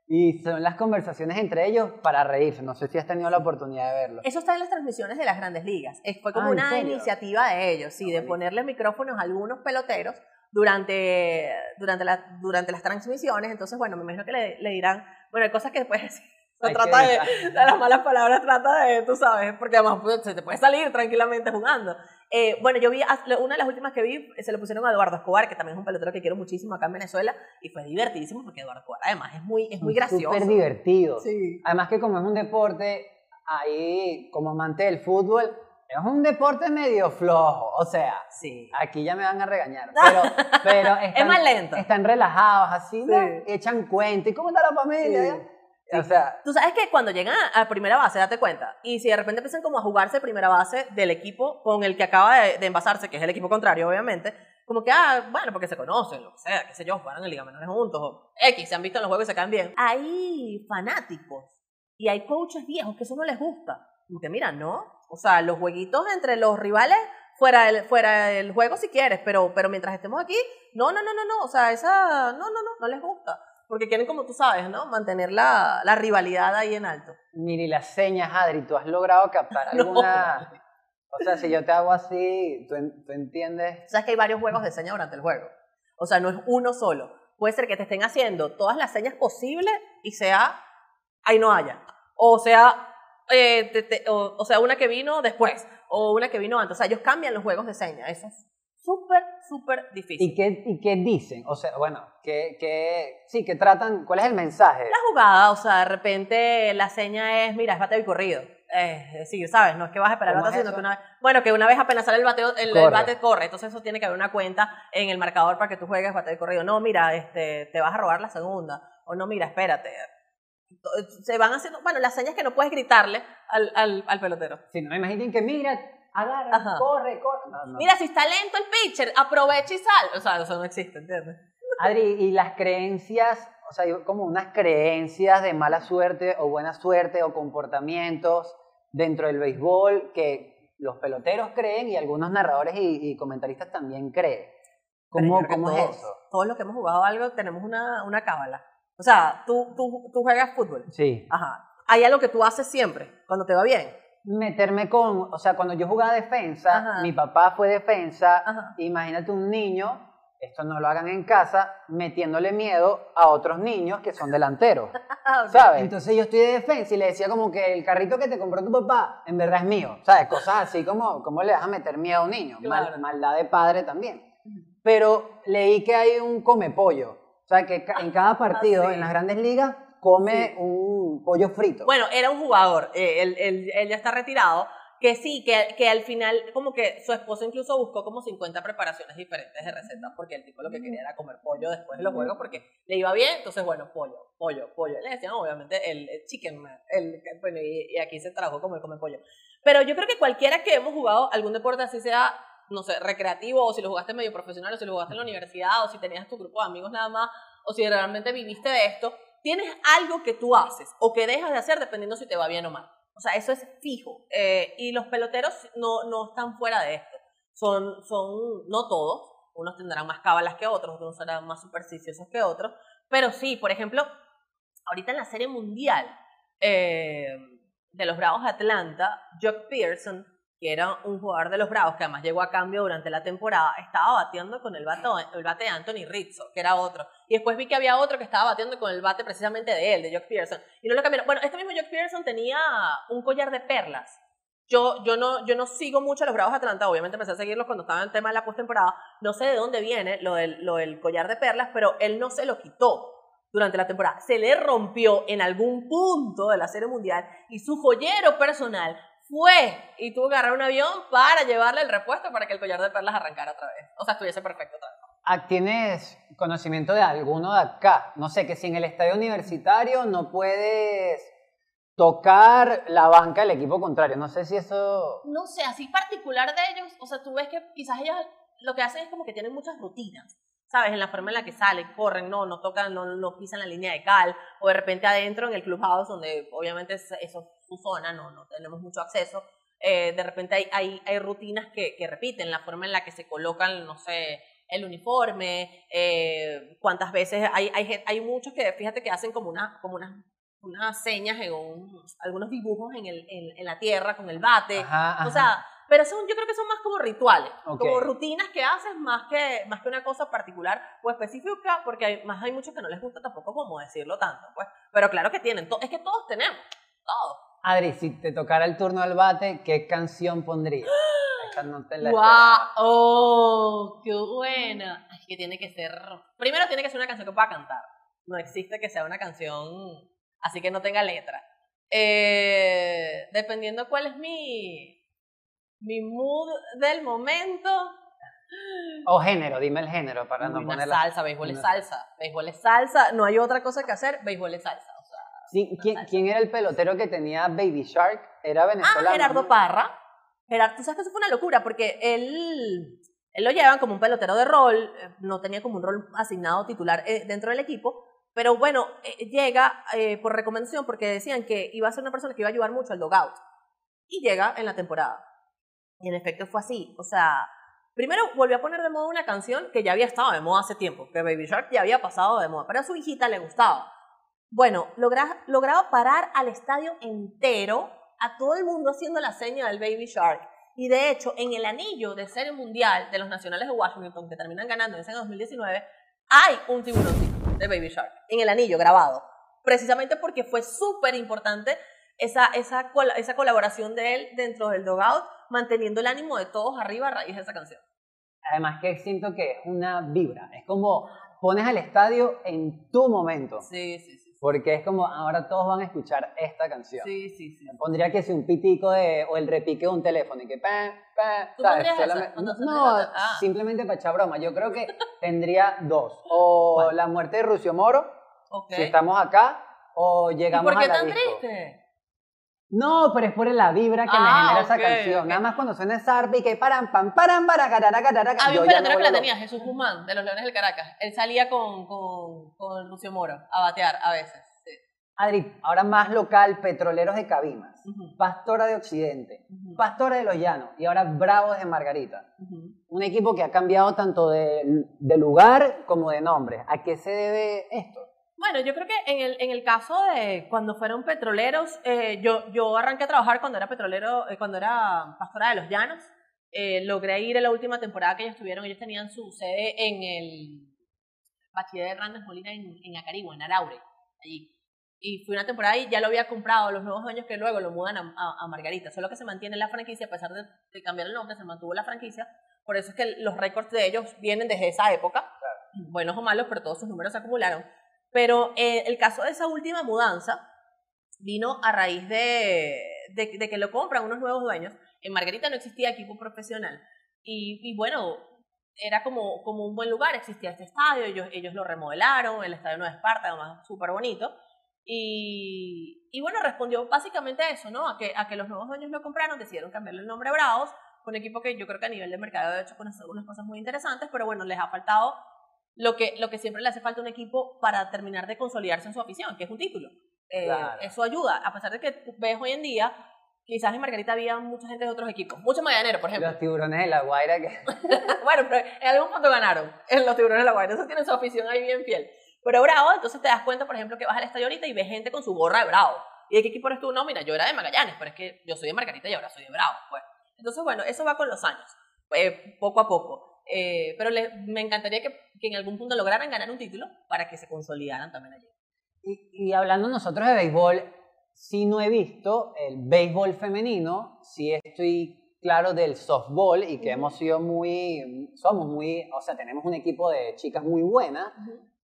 y son las conversaciones entre ellos para reírse. No sé si has tenido la oportunidad de verlo. Eso está en las transmisiones de las grandes ligas. Fue como ah, una iniciativa de ellos, sí, de ponerle micrófonos a algunos peloteros durante, durante, la, durante las transmisiones. Entonces, bueno, me imagino que le, le dirán, bueno, hay cosas que después se trata de, de, las malas palabras, trata de, tú sabes, porque además pues, se te puede salir tranquilamente jugando. Eh, bueno, yo vi, una de las últimas que vi, se lo pusieron a Eduardo Escobar, que también es un pelotero que quiero muchísimo acá en Venezuela, y fue divertidísimo porque Eduardo Escobar además es muy, es muy gracioso. Súper divertido. Además que como es un deporte, ahí como amante del fútbol, es un deporte medio flojo, o sea, sí. aquí ya me van a regañar, pero, pero están, es más lento. Están relajados así, echan cuenta, ¿y cómo está la familia? O sea, tú sabes que cuando llegan a, primera base, date cuenta, y si de repente empiezan como a jugarse primera base del equipo con el que acaba de, envasarse, que es el equipo contrario, obviamente, como que, ah, bueno, porque se conocen, lo que sea, qué sé yo, jugaron en Liga Menores juntos, o X, se han visto en los juegos y se caen bien. Hay fanáticos y hay coaches viejos que eso no les gusta. Como que, mira, no, o sea, los jueguitos entre los rivales fuera del, fuera del juego si quieres, pero, pero mientras estemos aquí, no, no, no, no, no, o sea, esa, no, no, no, no les gusta porque quieren, como tú sabes, ¿no? Mantener la, la rivalidad ahí en alto. Miri, las señas, Adri, ¿tú has logrado captar alguna...? O sea, si yo te hago así, ¿tú, ¿tú entiendes? Sabes que hay varios juegos de señas durante el juego. O sea, no es uno solo. Puede ser que te estén haciendo todas las señas posibles y sea, ahí no haya. O sea, eh, o, o, sea, una que vino después, o una que vino antes. O sea, ellos cambian los juegos de señas. Eso es súper, súper difícil. ¿Y qué, ¿Y qué dicen? O sea, bueno, que, que, sí, que tratan, ¿cuál es el mensaje? La jugada, o sea, de repente la seña es, mira, es bateo y corrido. Es decir, ¿sabes? No es que vas a esperar el sino que una vez, bueno, que una vez apenas sale el bateo, el, corre. bate corre, entonces eso tiene que haber una cuenta en el marcador para que tú juegues bateo y corrido. No, mira, este, te vas a robar la segunda, o no, mira, espérate. Se van haciendo, bueno, las señas que no puedes gritarle al, al, al pelotero. Sí, no imaginen que, mira, agarra, Ajá. corre, corre. No, no. Mira, si está lento el pitcher, aprovecha y sal. O sea, eso no existe, ¿entiendes? Adri, y las creencias, o sea, como unas creencias de mala suerte o buena suerte o comportamientos dentro del béisbol que los peloteros creen y algunos narradores y, y comentaristas también creen. ¿Cómo, cómo todos, es eso? Todos los que hemos jugado algo tenemos una, una cábala. O sea, tú, tú, tú juegas fútbol. Sí. Ajá. Hay algo que tú haces siempre, cuando te va bien. Meterme con, o sea, cuando yo jugaba defensa, Ajá. mi papá fue defensa, Ajá. imagínate un niño, esto no lo hagan en casa, metiéndole miedo a otros niños que son delanteros. ¿Sabes? Entonces yo estoy de defensa y le decía como que el carrito que te compró tu papá en verdad es mío. ¿Sabes? Cosas así como, ¿cómo le vas a meter miedo a un niño? Mal- maldad de padre también. Pero leí que hay un come pollo. O sea, que en cada partido, Ah, sí. en las grandes ligas, come Sí. un pollo frito. Bueno, era un jugador, eh, él, él- él ya está retirado, que sí, que, que al final como que su esposa incluso buscó como 50 preparaciones diferentes de recetas porque el tipo lo que quería era comer pollo después de los juegos porque le iba bien, entonces bueno, pollo, pollo, pollo. Le decían obviamente el, el chicken man, el, bueno, y, y aquí se trajo como el comer pollo. Pero yo creo que cualquiera que hemos jugado algún deporte así sea, no sé, recreativo, o si lo jugaste medio profesional, o si lo jugaste en la universidad, o si tenías tu grupo de amigos nada más, o si realmente viviste de esto, tienes algo que tú haces o que dejas de hacer dependiendo si te va bien o mal. O sea, eso es fijo. Eh, y los peloteros no, no están fuera de esto. Son, son, no todos, unos tendrán más cábalas que otros, otros serán más supersticiosos que otros, pero sí, por ejemplo, ahorita en la Serie Mundial eh, de los Bravos de Atlanta, Jock Pearson, que era un jugador de los Bravos, que además llegó a cambio durante la temporada, estaba bateando con el bate, el bate de Anthony Rizzo, que era otro. Y después vi que había otro que estaba bateando con el bate precisamente de él, de Jock Pearson. Y no lo cambiaron. Bueno, este mismo Jock Pearson tenía un collar de perlas. Yo, yo, no, yo no sigo mucho a los Bravos Atlanta, obviamente empecé a seguirlos cuando estaba en el tema de la postemporada. No sé de dónde viene lo del, lo del collar de perlas, pero él no se lo quitó durante la temporada. Se le rompió en algún punto de la Serie Mundial y su joyero personal fue y tuvo que agarrar un avión para llevarle el repuesto para que el collar de perlas arrancara otra vez. O sea, estuviese perfecto otra vez. Ah, ¿Tienes conocimiento de alguno de acá? No sé, que si en el estadio universitario no puedes tocar la banca del equipo contrario. No sé si eso... No sé, así particular de ellos, o sea, tú ves que quizás ellos lo que hacen es como que tienen muchas rutinas. ¿Sabes? En la forma en la que salen, corren, no, no tocan, no, no pisan la línea de cal, o de repente adentro en el clubhouse, donde obviamente es, eso es su zona, no, no tenemos mucho acceso, eh, de repente hay, hay, hay rutinas que, que repiten, la forma en la que se colocan, no sé, el uniforme, eh, cuántas veces, hay, hay, hay muchos que, fíjate que hacen como, una, como unas, unas señas, en un- algunos dibujos en, el, en, en la tierra con el bate, Ajá, ajá. o sea, pero son, yo creo que son más como rituales, Ok. como rutinas que haces más que, más que una cosa particular o específica, porque hay, más hay muchos que no les gusta tampoco como decirlo tanto, pues. Pero claro que tienen, es que todos tenemos, todos. Adri, si te tocara el turno al bate, ¿qué canción pondrías? Esta no te la ¡Wow! ¡Oh! ¡Qué buena! Es que tiene que ser. Primero tiene que ser una canción que pueda cantar. No existe que sea una canción así que no tenga letra. Eh, dependiendo cuál es mi. Mi mood del momento. O género, dime el género para no ponerla. salsa, béisbol es salsa. Béisbol es salsa. No hay otra cosa que hacer. Béisbol es salsa. O sea, Sí, ¿quién, salsa. quién era el pelotero que tenía Baby Shark? Era venezolano. Ah, Gerardo. Parra. Gerardo, tú sabes que eso fue una locura porque él, él lo llevan como un pelotero de rol, eh, no tenía como un rol asignado titular eh, dentro del equipo, pero bueno, eh, llega eh, por recomendación porque decían que iba a ser una persona que iba a ayudar mucho al dogout y llega en la temporada. Y en efecto fue así, o sea, primero volvió a poner de moda una canción que ya había estado de moda hace tiempo, que Baby Shark ya había pasado de moda, pero a su hijita le gustaba. Bueno, logra, lograba parar al estadio entero, a todo el mundo haciendo la seña del Baby Shark. Y de hecho, en el anillo de Serie Mundial de los Nacionales de Washington, que terminan ganando en ese 2019, hay un tiburoncito de Baby Shark, en el anillo grabado. Precisamente porque fue súper importante esa, esa, esa colaboración de él dentro del dogout, manteniendo el ánimo de todos arriba a raíz de esa canción. Además que siento que es una vibra. Es como pones al estadio en tu momento. Sí, sí, sí. Porque es como ahora todos van a escuchar esta canción. Sí, sí, sí. Pondría que si un pitico de, o el repique de un teléfono y que pa, pa, ¿Tú ¿sabes? Solamente- ¿O no no? Ah. simplemente para echar broma. Yo creo que tendría dos. O la muerte de Rucio Moro, Ok. si estamos acá, o ¿Y llegamos por qué a la tan disco. triste? No, pero es por la vibra que me Ah, genera esa canción. Nada más cuando suena esa arpa y que paran, pam, paran, para, carara, carara, Había un pelotero que la tenía. Jesús Guzmán, de los Leones del Caracas. Él salía con, con, con Lucio Moro a batear a veces. Sí. Adri, ahora más local, Petroleros de Cabimas, Ujú, Pastora de Occidente, ujú, Pastora de los Llanos y ahora Bravos de Margarita. Un equipo que ha cambiado tanto de, de lugar como de nombre. ¿A qué se debe esto? Bueno, yo creo que en el, en el caso de cuando fueron petroleros, eh, yo, yo arranqué a trabajar cuando era petrolero, eh, cuando era pastora de los llanos. Eh, logré ir en la última temporada que ellos tuvieron. Ellos tenían su sede en el Bachiller de Hernández Molina en, en Acarigua, en Araure, allí. Y fui una temporada y ya lo había comprado los nuevos dueños que luego lo mudan a, a- a Margarita. Solo que se mantiene la franquicia, a pesar de, de cambiar el nombre, se mantuvo la franquicia. Por eso es que los récords de ellos vienen desde esa época. Buenos o malos, pero todos sus números se acumularon. Pero eh, el caso de esa última mudanza vino a raíz de, que lo compran unos nuevos dueños. En Margarita no existía equipo profesional. Y, y bueno, era como, un buen lugar, existía este estadio, ellos, lo remodelaron, el estadio Nueva Esparta, además súper bonito. Y, y bueno, respondió básicamente a eso, ¿no? A que, a que los nuevos dueños lo compraron, decidieron cambiarle el nombre a Bravos, un equipo que yo creo que a nivel de mercado ha hecho algunas cosas muy interesantes, pero bueno, les ha faltado lo que, lo que siempre le hace falta a un equipo para terminar de consolidarse en su afición, que es un título. Eh, Claro. Eso ayuda, a pesar de que ves hoy en día, quizás en Margarita había mucha gente de otros equipos, muchos Magallaneros, por ejemplo. Los tiburones de la Guaira que... bueno, pero en algún punto ganaron en los tiburones de la Guaira, eso tiene su afición ahí bien fiel. Pero Bravo, entonces te das cuenta, por ejemplo, que vas al estadio ahorita y ves gente con su gorra de Bravo. ¿Y de qué equipo eres tú? No, mira, yo era de Magallanes, pero es que yo soy de Margarita y ahora soy de Bravo. Pues. Entonces, bueno, eso va con los años, eh, poco a poco. Eh, pero le- me encantaría que, que en algún punto lograran ganar un título para que se consolidaran también allí. Y, y hablando nosotros de béisbol, sí no he visto el béisbol femenino, sí estoy claro del softball y que Ujú. hemos sido muy, somos muy, o sea, tenemos un equipo de chicas muy buenas.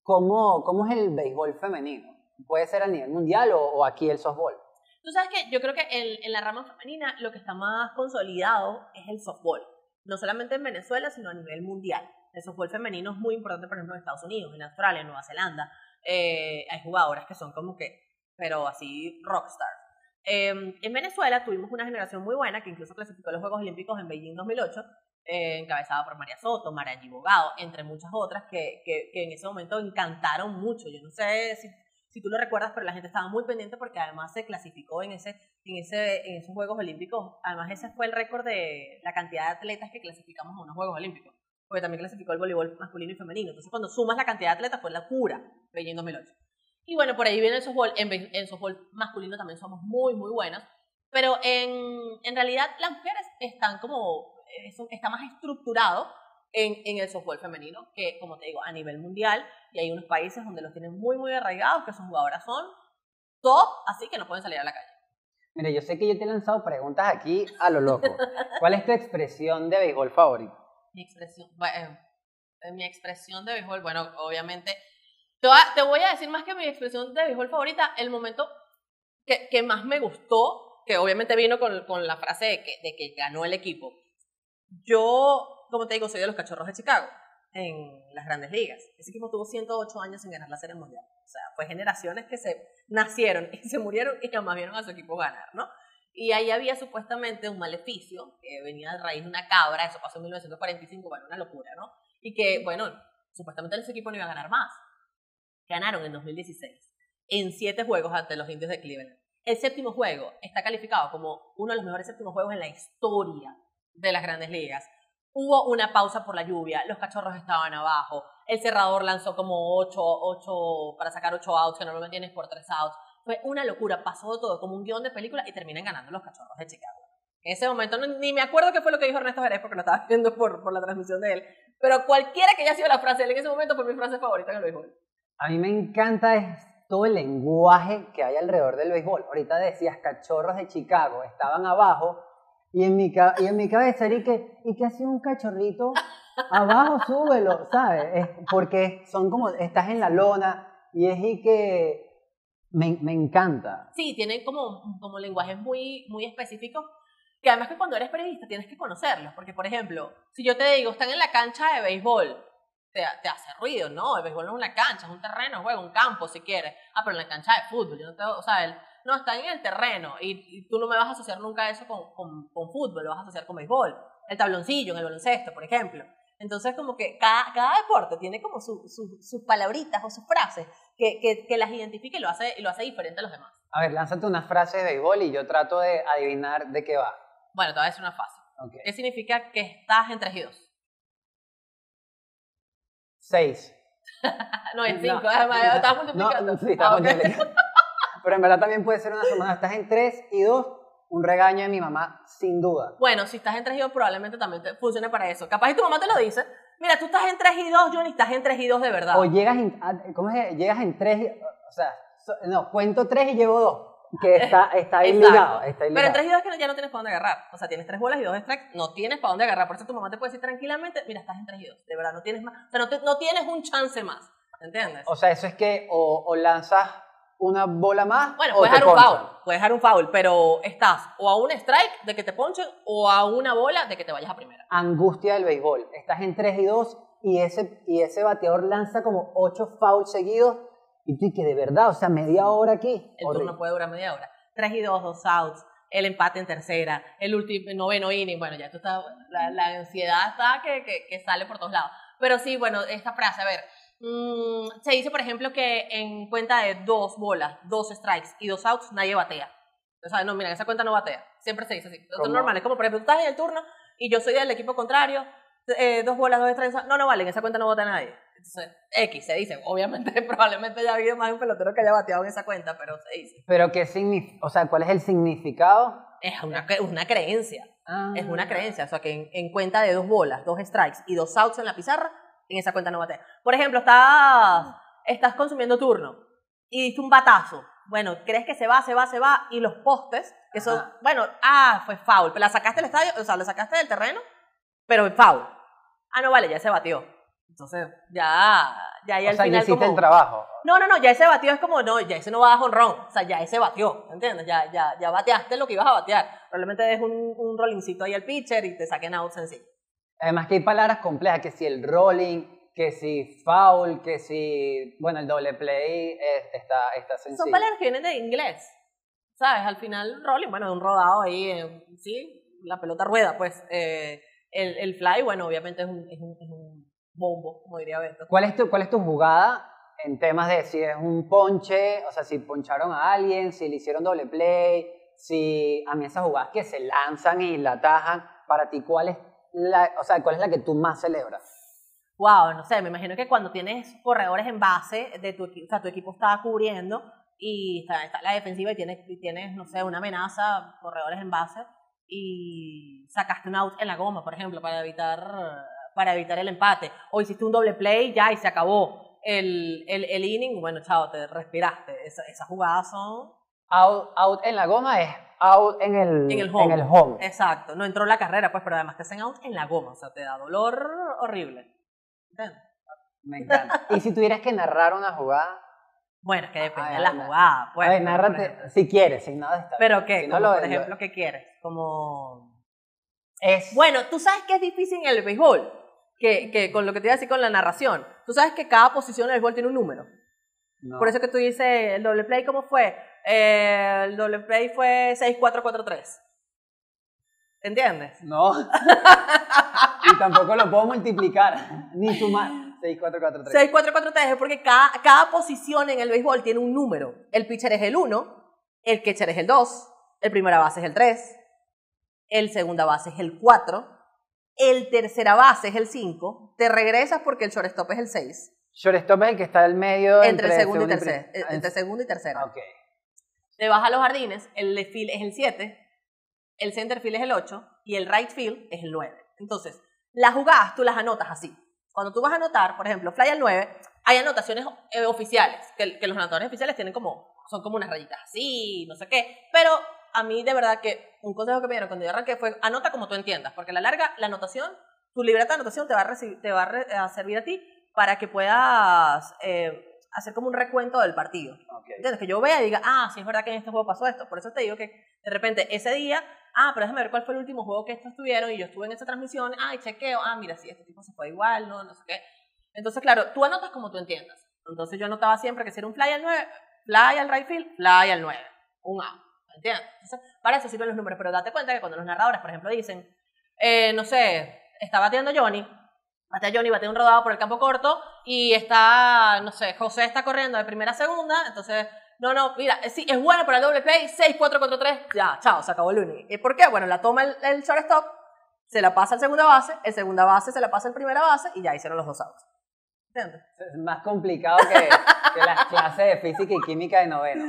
¿Cómo, cómo es el béisbol femenino? ¿Puede ser a nivel mundial o, o aquí el softball? Tú sabes que yo creo que en, en la rama femenina lo que está más consolidado es el softball. No solamente en Venezuela, sino a nivel mundial. El softball femenino es muy importante, por ejemplo, en Estados Unidos, en Australia, en Nueva Zelanda. Eh, hay jugadoras que son como que, pero así, rockstars. Eh, en Venezuela tuvimos una generación muy buena que incluso clasificó a los Juegos Olímpicos en Beijing 2008, eh, encabezada por María Soto, Marayi Bogado, entre muchas otras que, que, que en ese momento encantaron mucho. Yo no sé si si tú lo recuerdas, pero la gente estaba muy pendiente porque además se clasificó en, ese, en, ese, en esos Juegos Olímpicos. Además, ese fue el récord de la cantidad de atletas que clasificamos a unos Juegos Olímpicos. Porque también clasificó el voleibol masculino y femenino. Entonces, cuando sumas la cantidad de atletas, fue la cura, Beijing 2008. Y bueno, por ahí viene el softball. En, en softball masculino también somos muy, muy buenas. Pero en, en realidad, las mujeres están como. Está más estructurado en, en el softball femenino, que como te digo, a nivel mundial, y hay unos países donde los tienen muy, muy arraigados, que sus jugadoras son top, así que no pueden salir a la calle. Mira, yo sé que yo te he lanzado preguntas aquí a lo loco. ¿Cuál es tu expresión de béisbol favorito? Mi expresión, bueno, eh, mi expresión de béisbol, bueno, obviamente, te voy, a, te voy a decir más que mi expresión de béisbol favorita, el momento que, que más me gustó, que obviamente vino con, con la frase de que, de que ganó el equipo. Yo, como te digo, soy de los cachorros de Chicago en las grandes ligas. Ese equipo tuvo 108 años sin ganar la Serie Mundial. O sea, fue generaciones que se nacieron y se murieron y jamás vieron a su equipo ganar, ¿no? Y ahí había supuestamente un maleficio que venía de raíz de una cabra, eso pasó en 1945, bueno, una locura, ¿no? Y que, bueno, supuestamente ese equipo no iba a ganar más. Ganaron en 2016, en siete juegos ante los indios de Cleveland. El séptimo juego está calificado como uno de los mejores séptimos juegos en la historia de las grandes ligas. Hubo una pausa por la lluvia, los cachorros estaban abajo, el cerrador lanzó como ocho, ocho para sacar ocho outs, que normalmente tienes por tres outs. Fue una locura, pasó todo como un guion de película y terminan ganando los cachorros de Chicago. En ese momento no- ni me acuerdo qué fue lo que dijo Ernesto Jerez porque lo estaba viendo por, por la transmisión de él. Pero cualquiera que haya sido la frase de él en ese momento fue mi frase favorita en el béisbol. A mí me encanta todo el lenguaje que hay alrededor del béisbol. Ahorita decías cachorros de Chicago, estaban abajo y en mi, y en mi cabeza era y que, ¿y qué hace un cachorrito? Abajo, súbelo, ¿sabes? Es porque son como, estás en la lona y es y que me, me encanta. Sí, tienen como, como lenguajes muy, muy específicos que además que cuando eres periodista tienes que conocerlos. Porque, por ejemplo, si yo te digo, están en la cancha de béisbol, te, te hace ruido, ¿no? El béisbol no es una cancha, es un terreno, juega un campo si quieres. Ah, pero en la cancha de fútbol, yo no te, o sea, el, no, está en el terreno y, y tú no me vas a asociar nunca eso con, con, con fútbol, lo vas a asociar con béisbol. El tabloncillo en el baloncesto, por ejemplo. Entonces, como que cada, cada deporte tiene como su- su- sus palabritas o sus frases que, que, que las identifica y lo, hace, y lo hace diferente a los demás. A ver, lánzate una frase de béisbol y yo trato de adivinar de qué va. Bueno, te voy a decir una fácil. Ok. ¿Qué significa que estás en 3 y 2? Seis. No, en 5, No. además, estás No, multiplicando. no, sí, estás Ah, multiplicando. Pero en verdad también puede ser una semana. Estás en tres y dos, un regaño de mi mamá, sin duda. Bueno, si estás en 3 y 2, probablemente también te funcione para eso. Capaz y tu mamá te lo dice. Mira, tú estás en 3 y 2, Johnny, estás en 3 y 2 de verdad. O llegas en, ah, ¿cómo es? Llegas en tres, y- o sea, no, cuento tres y llevo dos. Que está, está ahí ligado, está ahí Pero en ligado. 3 y 2 es que ya no tienes para dónde agarrar. O sea, tienes 3 bolas y 2 strikes, no tienes para dónde agarrar. Por eso tu mamá te puede decir tranquilamente, mira, estás en 3 y 2. De verdad, no tienes más. O sea, no, te- no tienes un chance más. ¿Entiendes? O sea, eso es que o, o lanzas una bola más Bueno, o puedes dejar un foul, puedes dejar un foul, pero estás o a un strike de que te ponchen o a una bola de que te vayas a primera. Angustia del béisbol. Estás en 3 y 2 y ese, y ese bateador lanza como 8 fouls seguidos y tú y que de verdad, o sea, media hora aquí. El Horrible. turno puede durar media hora. 3 y 2, 2 outs, el empate en tercera, el último noveno inning, bueno, ya tú estás, la, la ansiedad está que, que, que sale por todos lados. Pero sí, bueno, esta frase, a ver, mm, se dice, por ejemplo, que en cuenta de dos bolas, dos strikes y dos outs, nadie batea. O sea, no, mira, esa cuenta no batea. Siempre se dice así. Es normal. Es como, por ejemplo, tú estás en el turno y yo soy del equipo contrario, eh, dos bolas, dos strikes. No, no vale, en esa cuenta no vota nadie. Entonces, X se dice. Obviamente, probablemente ya ha habido más de un pelotero que haya bateado en esa cuenta, pero se dice. Pero qué significa, o sea, ¿cuál es el significado? Es una, una creencia. Ah. Es una creencia. O sea, que en, en cuenta de dos bolas, dos strikes y dos outs en la pizarra, en esa cuenta no batea. Por ejemplo, estás, estás consumiendo turno y diste un batazo. Bueno, crees que se va, se va, se va, y los postes, que son, Ajá. bueno, ah, fue foul. Pero la sacaste del estadio, o sea, la sacaste del terreno, pero foul. Ah, no vale, ya se batió. Entonces, ya, ya, ya O al sea, ya final hiciste como- el trabajo. no, no, no, ya ese batió es como, no, ya ese no va a jonrón. O sea, ya ese batió, ¿entiendes? Ya, ya, ya bateaste lo que ibas a batear. Probablemente des un, un rollincito ahí al pitcher y te saquen out sencillo. Además que hay palabras complejas, que si el rolling, que si foul, que si, bueno, el doble play eh, está, está sencillo. Son palabras que vienen de inglés, ¿sabes? Al final, rolling, bueno, un rodado ahí, eh, sí, la pelota rueda, pues. eh, el, el fly, bueno, obviamente es un, es un, es un bombo, como diría Beto. ¿Cuál es, tu, ¿Cuál es tu jugada en temas de si es un ponche, o sea, si poncharon a alguien, si le hicieron doble play, si a mí esas jugadas que se lanzan y la atajan, para ti, ¿cuál es la, o sea, cuál es la que tú más celebras? Wow, no sé, me imagino que cuando tienes corredores en base de tu equipo, o sea, tu equipo está cubriendo y está, está la defensiva y tienes, y tienes, no sé, una amenaza, corredores en base y sacaste un out en la goma, por ejemplo, para evitar, para evitar el empate. O hiciste un doble play ya y se acabó el, el, el inning, bueno, chao, te respiraste. Esa- esas jugadas son Out, out en la goma es out en el, en el home. en el home. Exacto, no entró la carrera, pues, pero además te hacen out en la goma, o sea, te da dolor horrible. ¿Entiendes? Me encanta. y si tuvieras que narrar una jugada, Bueno, es que depende Ay, de la jugada. Pues, a ver, ejemplo. si quieres, sin nada está ¿Pero qué? Si no, lo- por lo- ejemplo, ¿qué quieres? Como... es, Bueno, tú sabes que es difícil en el béisbol, que, que con lo que te iba a decir con la narración. Tú sabes que cada posición en el béisbol tiene un número. no. Por eso que tú dices, el doble play, ¿cómo fue? Eh, el doble play fue 6-4-4-3. ¿Entiendes? No. y tampoco lo puedo multiplicar, ni sumar. 6, 4, 4, 3. 6-4-4-3 es porque cada, cada posición en el béisbol tiene un número. El pitcher es el 1, el catcher es el 2, el primera base es el 3, el segunda base es el 4, el tercera base es el 5, te regresas porque el shortstop es el 6, Shortstop es el que está al medio entre, el segundo y prim- tercero. eh, Ah, Entre segundo y tercero. Ok. Te vas a los jardines, el left field es el 7, el center field es el 8 y el right field es el 9. Entonces, las jugadas tú las anotas así. Cuando tú vas a anotar, por ejemplo, fly al 9, hay anotaciones eh, oficiales, que, que los anotadores oficiales tienen como, son como unas rayitas así, no sé qué, pero a mí de verdad que un consejo que me dieron cuando yo arranqué fue anota como tú entiendas, porque a la larga la anotación, tu libreta de anotación te va a, recibir- te va a, a servir a ti para que puedas eh, hacer como un recuento del partido. ok. ¿Entiendes? Que yo vea y diga, ah, sí es verdad que en este juego pasó esto. Por eso te digo que de repente ese día, ah, pero déjame ver cuál fue el último juego que estos tuvieron y yo estuve en esa transmisión, ah, y chequeo, ah, mira, sí, este tipo se fue igual, no, no sé qué. Entonces, claro, tú anotas como tú entiendas. Entonces yo anotaba siempre que si era un fly al 9, fly al right field, fly al 9, un out. ¿Entiendes? Entonces, para eso sirven los números, pero date cuenta que cuando los narradores, por ejemplo, dicen, eh, no sé, está bateando Johnny, batea Johnny, batea un rodado por el campo corto y está, no sé, José está corriendo de primera a segunda, entonces, no, no, mira, sí, es bueno para el doble play, 6, 4, 4, 3, ya, chao, se acabó el uni. ¿Y por qué? Bueno, la toma el, el shortstop, se la pasa al segunda base, el segunda base se la pasa al primera base y ya hicieron los dos outs. ¿Entiendes? Es más complicado que, que las clases de física y química de noveno.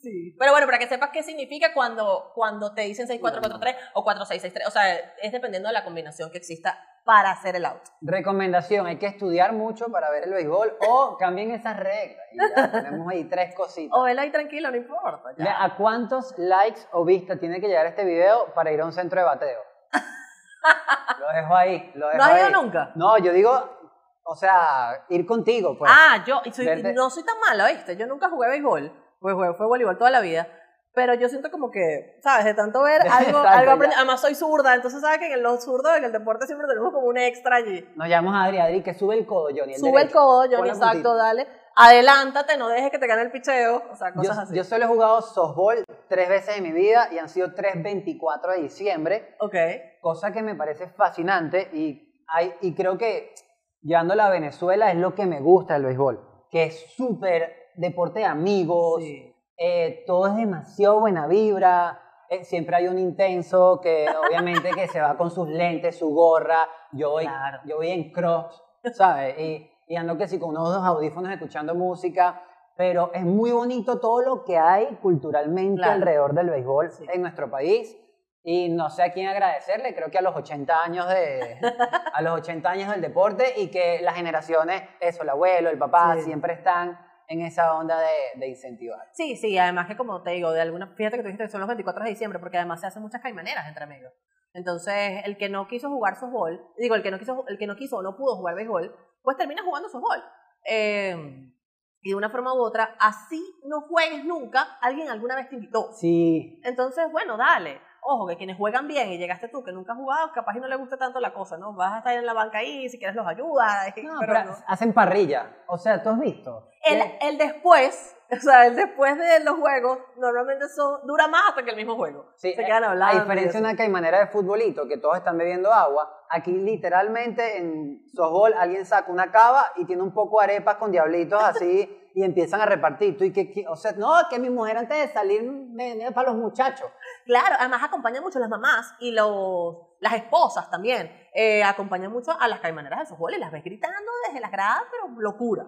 Sí. Pero bueno, para que sepas qué significa cuando, cuando te dicen 6-4-4-3 o 4-6-6-3. O sea, es dependiendo de la combinación que exista para hacer el out. Recomendación, hay que estudiar mucho para ver el béisbol o cambien esas reglas. Y ya tenemos ahí tres cositas. O velo ahí tranquilo, no importa. ya. ¿A cuántos likes o vistas tiene que llegar este video para ir a un centro de bateo? lo dejo ahí, lo dejo ¿No has ido nunca? No, yo digo, o sea, ir contigo, pues. Ah, yo soy- no soy tan mala, ¿viste? Yo nunca jugué béisbol, pues jugué, fue voleibol toda la vida. Pero yo siento como que, ¿sabes? De tanto ver algo, algo aprendí. Además, soy zurda, entonces, ¿sabes que en los zurdos, en el deporte, siempre tenemos como un extra allí? Nos llamamos a Adri, Adri, que sube el codo, Johnny. el Sube el derecho. codo, Pon Johnny, exacto, dale. Adelántate, no dejes que te gane el picheo. O sea, Yo, cosas así. yo solo he jugado softball tres veces en mi vida y han sido tres 24 de diciembre, ok. cosa que me parece fascinante y, hay, y creo que llevándola a Venezuela es lo que me gusta del béisbol, que es súper deporte de amigos, Sí. eh, todo es demasiado buena vibra, eh, siempre hay un intenso que obviamente que se va con sus lentes, su gorra, yo voy, Claro. yo voy en crocs, ¿sabes? Y, y ando que sí con unos audífonos escuchando música, pero es muy bonito todo lo que hay culturalmente Claro. alrededor del béisbol Sí. en nuestro país. Y no sé a quién agradecerle, creo que a los 80 años de a los 80 años del deporte y que las generaciones, eso, el abuelo, el papá, Sí. siempre están en esa onda de, de incentivar. Sí, sí, además que como te digo, de alguna, fíjate que tú dijiste que son los 24 de diciembre, porque además se hacen muchas caimaneras entre amigos. Entonces, el que no quiso jugar softball, digo, el que no quiso, el que no quiso o no pudo jugar béisbol, pues termina jugando softball. Eh, y de una forma u otra, así no juegues nunca, alguien alguna vez te invitó. Sí, Entonces, bueno, dale. Ojo, que quienes juegan bien y llegaste tú, que nunca has jugado, capaz y no le gusta tanto la cosa, ¿no? Vas a estar en la banca ahí, si quieres los ayudas, no, pero pero no. hacen parrilla. O sea, ¿tú has visto? El, Que- el después, o sea, el después de los juegos, normalmente son, dura más hasta que el mismo juego. Sí, Se quedan eh, hablando. A diferencia de una caimanera de futbolito, que todos están bebiendo agua, aquí literalmente en softball alguien saca una cava y tiene un poco de arepas con diablitos así y empiezan a repartir. Tú y que, que- o sea, no, que mi mujer antes de salir venía para los muchachos. Claro, además acompañan mucho las mamás y los, las esposas también. Eh, acompañan mucho a las caimaneras de softball y las ves gritando desde las gradas, pero locura.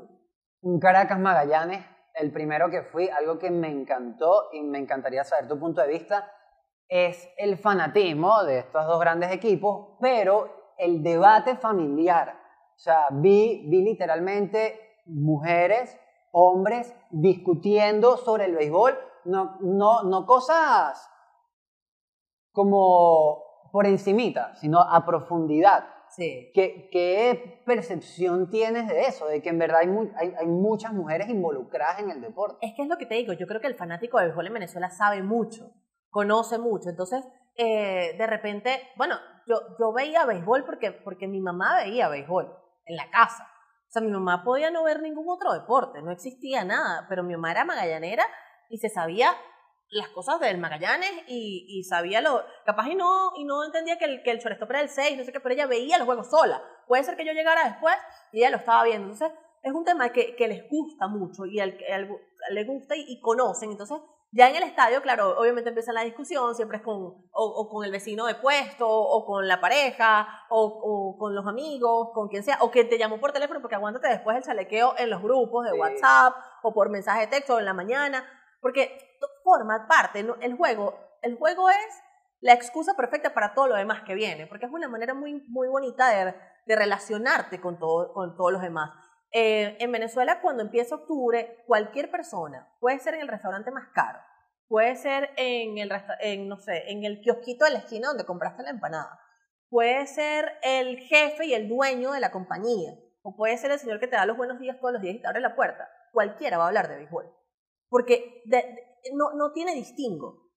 Un Caracas Magallanes, el primero que fui, algo que me encantó y me encantaría saber tu punto de vista, es el fanatismo de estos dos grandes equipos, pero el debate familiar. O sea, vi, vi literalmente mujeres, hombres discutiendo sobre el béisbol, no, no, no cosas como por encimita, sino a profundidad. Sí. ¿Qué, qué percepción tienes de eso? De que en verdad hay, hay, hay muchas mujeres involucradas en el deporte. Es que es lo que te digo, yo creo que el fanático de béisbol en Venezuela sabe mucho, conoce mucho, entonces eh, de repente, bueno, yo, yo veía béisbol porque, porque mi mamá veía béisbol en la casa. O sea, mi mamá podía no ver ningún otro deporte, no existía nada, pero mi mamá era magallanera y se sabía las cosas del Magallanes y, y sabía lo, capaz y no, y no entendía que el, que el shortstop era el 6, no sé qué, pero ella veía los juegos sola. Puede ser que yo llegara después y ella lo estaba viendo. Entonces, es un tema que, les gusta mucho y al al- le gusta y conocen. Entonces, ya en el estadio, claro, obviamente empieza la discusión, siempre es con, o, o con el vecino de puesto, o con la pareja, o, o con los amigos, con quien sea, o que te llamó por teléfono porque aguántate después el chalequeo en los grupos de Sí. WhatsApp, o por mensaje de texto en la mañana, porque forma parte, ¿no? el juego, el juego es la excusa perfecta para todo lo demás que viene, porque es una manera muy, muy bonita de, de relacionarte con, todo, con todos los demás. Eh, en Venezuela, cuando empieza octubre, cualquier persona, puede ser en el restaurante más caro, puede ser en el, en, no sé, en el kiosquito de la esquina donde compraste la empanada, puede ser el jefe y el dueño de la compañía, o puede ser el señor que te da los buenos días todos los días y te abre la puerta. Cualquiera va a hablar de béisbol, porque de- no, no tiene distingo,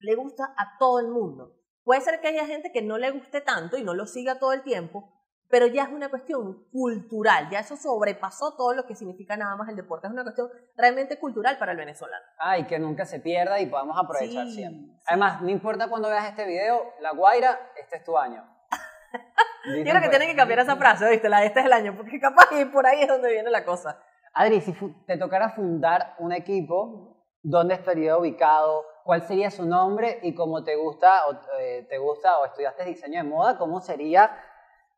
le gusta a todo el mundo. Puede ser que haya gente que no le guste tanto y no lo siga todo el tiempo, pero ya es una cuestión cultural, ya eso sobrepasó todo lo que significa nada más el deporte, es una cuestión realmente cultural para el venezolano. Ay, que nunca se pierda y podamos aprovechar Sí, siempre. sí. Además, no importa cuando veas este video, La Guaira, este es tu año. Yo creo que tienen que cambiar esa frase, ¿viste? La de este es el año, porque capaz que por ahí es donde viene la cosa. Adri, si te tocara fundar un equipo, ¿dónde estaría ubicado? ¿Cuál sería su nombre? Y como te gusta o, eh, te gusta o estudiaste diseño de moda, ¿cómo sería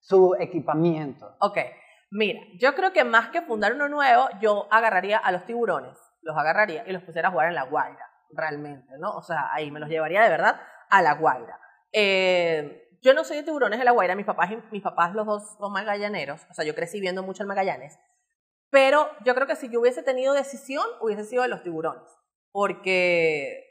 su equipamiento? Ok, mira, yo creo que más que fundar uno nuevo, yo agarraría a los tiburones, los agarraría y los pusiera a jugar en la Guaira, realmente, ¿no? O sea, ahí me los llevaría de verdad a la Guaira. Eh, yo no soy de tiburones de la Guaira, mis papás, mis papás los dos son magallaneros, o sea, yo crecí viendo mucho el Magallanes, pero yo creo que si yo hubiese tenido decisión, hubiese sido de los tiburones, porque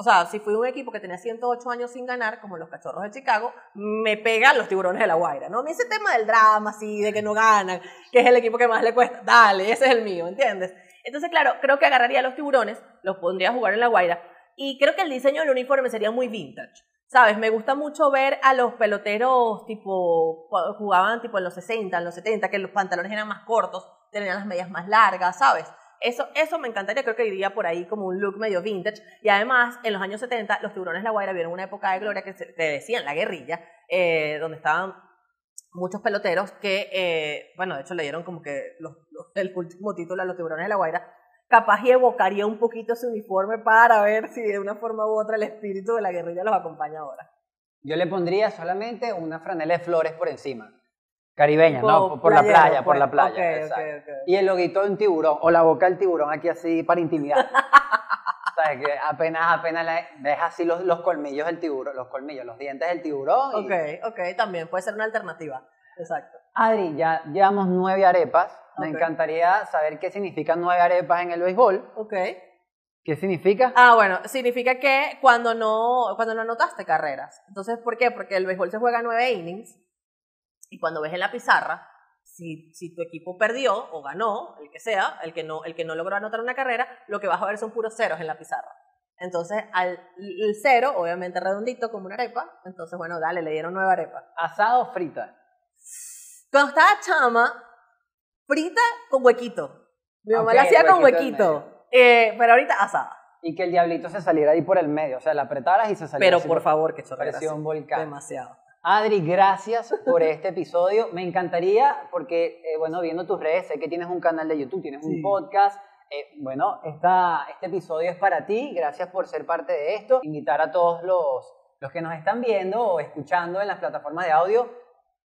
o sea, si fui un equipo que tenía 108 años sin ganar, como los cachorros de Chicago, me pegan los tiburones de la Guaira, ¿no? A mí ese tema del drama, así, de que no ganan, que es el equipo que más le cuesta, dale, ese es el mío, ¿entiendes? Entonces, claro, creo que agarraría a los tiburones, los pondría a jugar en la Guaira, y creo que el diseño del uniforme sería muy vintage. ¿Sabes? Me gusta mucho ver a los peloteros tipo, jugaban tipo en los 60, en los 70, que los pantalones eran más cortos, tenían las medias más largas, ¿sabes? Eso, eso me encantaría, creo que iría por ahí como un look medio vintage. Y además, en los años 70, los tiburones de la Guaira vieron una época de gloria que se, te decían la guerrilla, eh, donde estaban muchos peloteros que, eh, bueno, de hecho le dieron como que el último título a los tiburones de la Guaira. Capaz y evocaría un poquito ese uniforme para ver si de una forma u otra el espíritu de la guerrilla los acompaña ahora. Yo le pondría solamente una franela de flores por encima. Caribeña, ¿no? Por la playero, playa, por pues. la playa. Ok, exacto. ok, ok. Y el loguito de un tiburón, o la boca del tiburón aquí así para intimidar. ¿Sabes? Que apenas, apenas le deja así los, los colmillos del tiburón, los colmillos, los dientes del tiburón. y- Ok, ok, también puede ser una alternativa. Exacto. Adri, ya llevamos nueve arepas. Me encantaría saber qué significan nueve arepas en el béisbol. Ok. ¿Qué significa? Ah, bueno, significa que cuando no, cuando no anotaste carreras. Entonces, ¿por qué? Porque el béisbol se juega nueve innings y cuando ves en la pizarra, si, si tu equipo perdió o ganó, el que sea, el que, no, el que no logró anotar una carrera, lo que vas a ver son puros ceros en la pizarra. Entonces, al el cero, obviamente redondito como una arepa, entonces, bueno, dale, le dieron nueve arepas. Asado o frita. Cuando estaba chama, frita con huequito. Mi mamá Ok, la hacía con huequito. Eh, pero ahorita asada. Y que el diablito se saliera ahí por el medio. O sea, la apretaras y se saliera Pero por favor, que. Parecía un volcán. Demasiado. Adri, gracias por este episodio. Me encantaría, porque, eh, bueno, viendo tus redes, sé que tienes un canal de YouTube, tienes un podcast. Eh, bueno, esta, este episodio es para ti. Gracias por ser parte de esto. Invitar a todos los, los que nos están viendo o escuchando en las plataformas de audio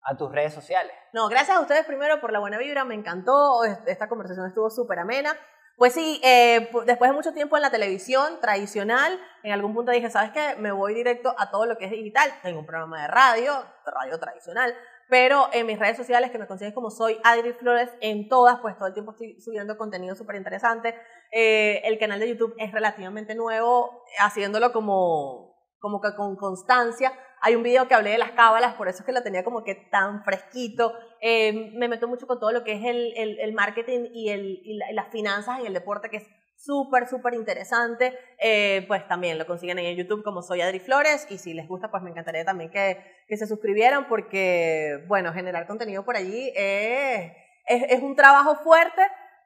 a tus redes sociales. No, gracias a ustedes primero por la buena vibra, me encantó, es- esta conversación estuvo súper amena. Pues sí, eh, pu- después de mucho tiempo en la televisión tradicional, en algún punto dije, ¿sabes qué? Me voy directo a todo lo que es digital. Tengo un programa de radio, radio tradicional, pero en mis redes sociales que me consigues como soy Adri Flores, en todas, pues todo el tiempo estoy subiendo contenido súper interesante. Eh, el canal de YouTube es relativamente nuevo, haciéndolo como, como que con constancia. Hay un video que hablé de las cábalas, por eso es que lo tenía como que tan fresquito. Eh, me meto mucho con todo lo que es el, el- marketing y, el, y, la- y las finanzas en el deporte, que es súper, súper interesante. Eh, pues también lo consiguen en YouTube como soy Adri Flores y si les gusta, pues me encantaría también que, que se suscribieran porque, bueno, generar contenido por allí es, es un trabajo fuerte,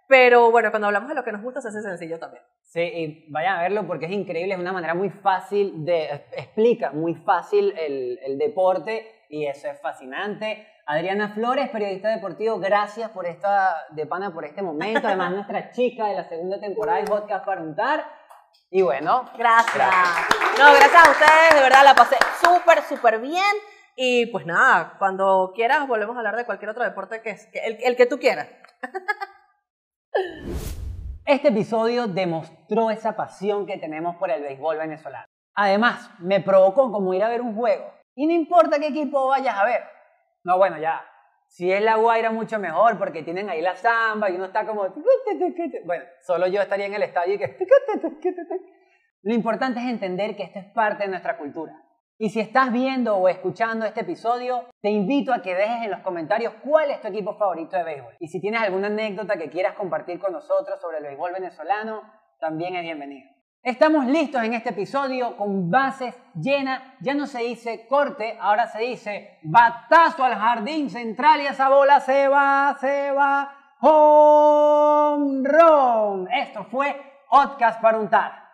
pero bueno, cuando hablamos de lo que nos gusta se hace sencillo también. Sí, y vayan a verlo porque es increíble, es una manera muy fácil de, explica muy fácil el, el deporte y eso es fascinante. Adriana Flores, periodista deportivo, gracias por esta, de pana, por este momento. Además, nuestra chica de la segunda temporada de Podcast para untar. Y bueno, Gracias. Gracias. No, gracias a ustedes, de verdad la pasé súper, súper bien. Y pues nada, cuando quieras volvemos a hablar de cualquier otro deporte que, es, que el, el que tú quieras. Este episodio demostró esa pasión que tenemos por el béisbol venezolano. Además, me provocó como ir a ver un juego. Y no importa qué equipo vayas a ver. No, bueno, ya. Si es la Guaira, mucho mejor, porque tienen ahí la samba y uno está como... Bueno, solo yo estaría en el estadio y que... Lo importante es entender que esto es parte de nuestra cultura. Y si estás viendo o escuchando este episodio, te invito a que dejes en los comentarios cuál es tu equipo favorito de béisbol. Y si tienes alguna anécdota que quieras compartir con nosotros sobre el béisbol venezolano, también es bienvenido. Estamos listos en este episodio con bases llenas. Ya no se dice corte, ahora se dice batazo al jardín central y esa bola se va, se va. Home run. Esto fue Podcast para untar.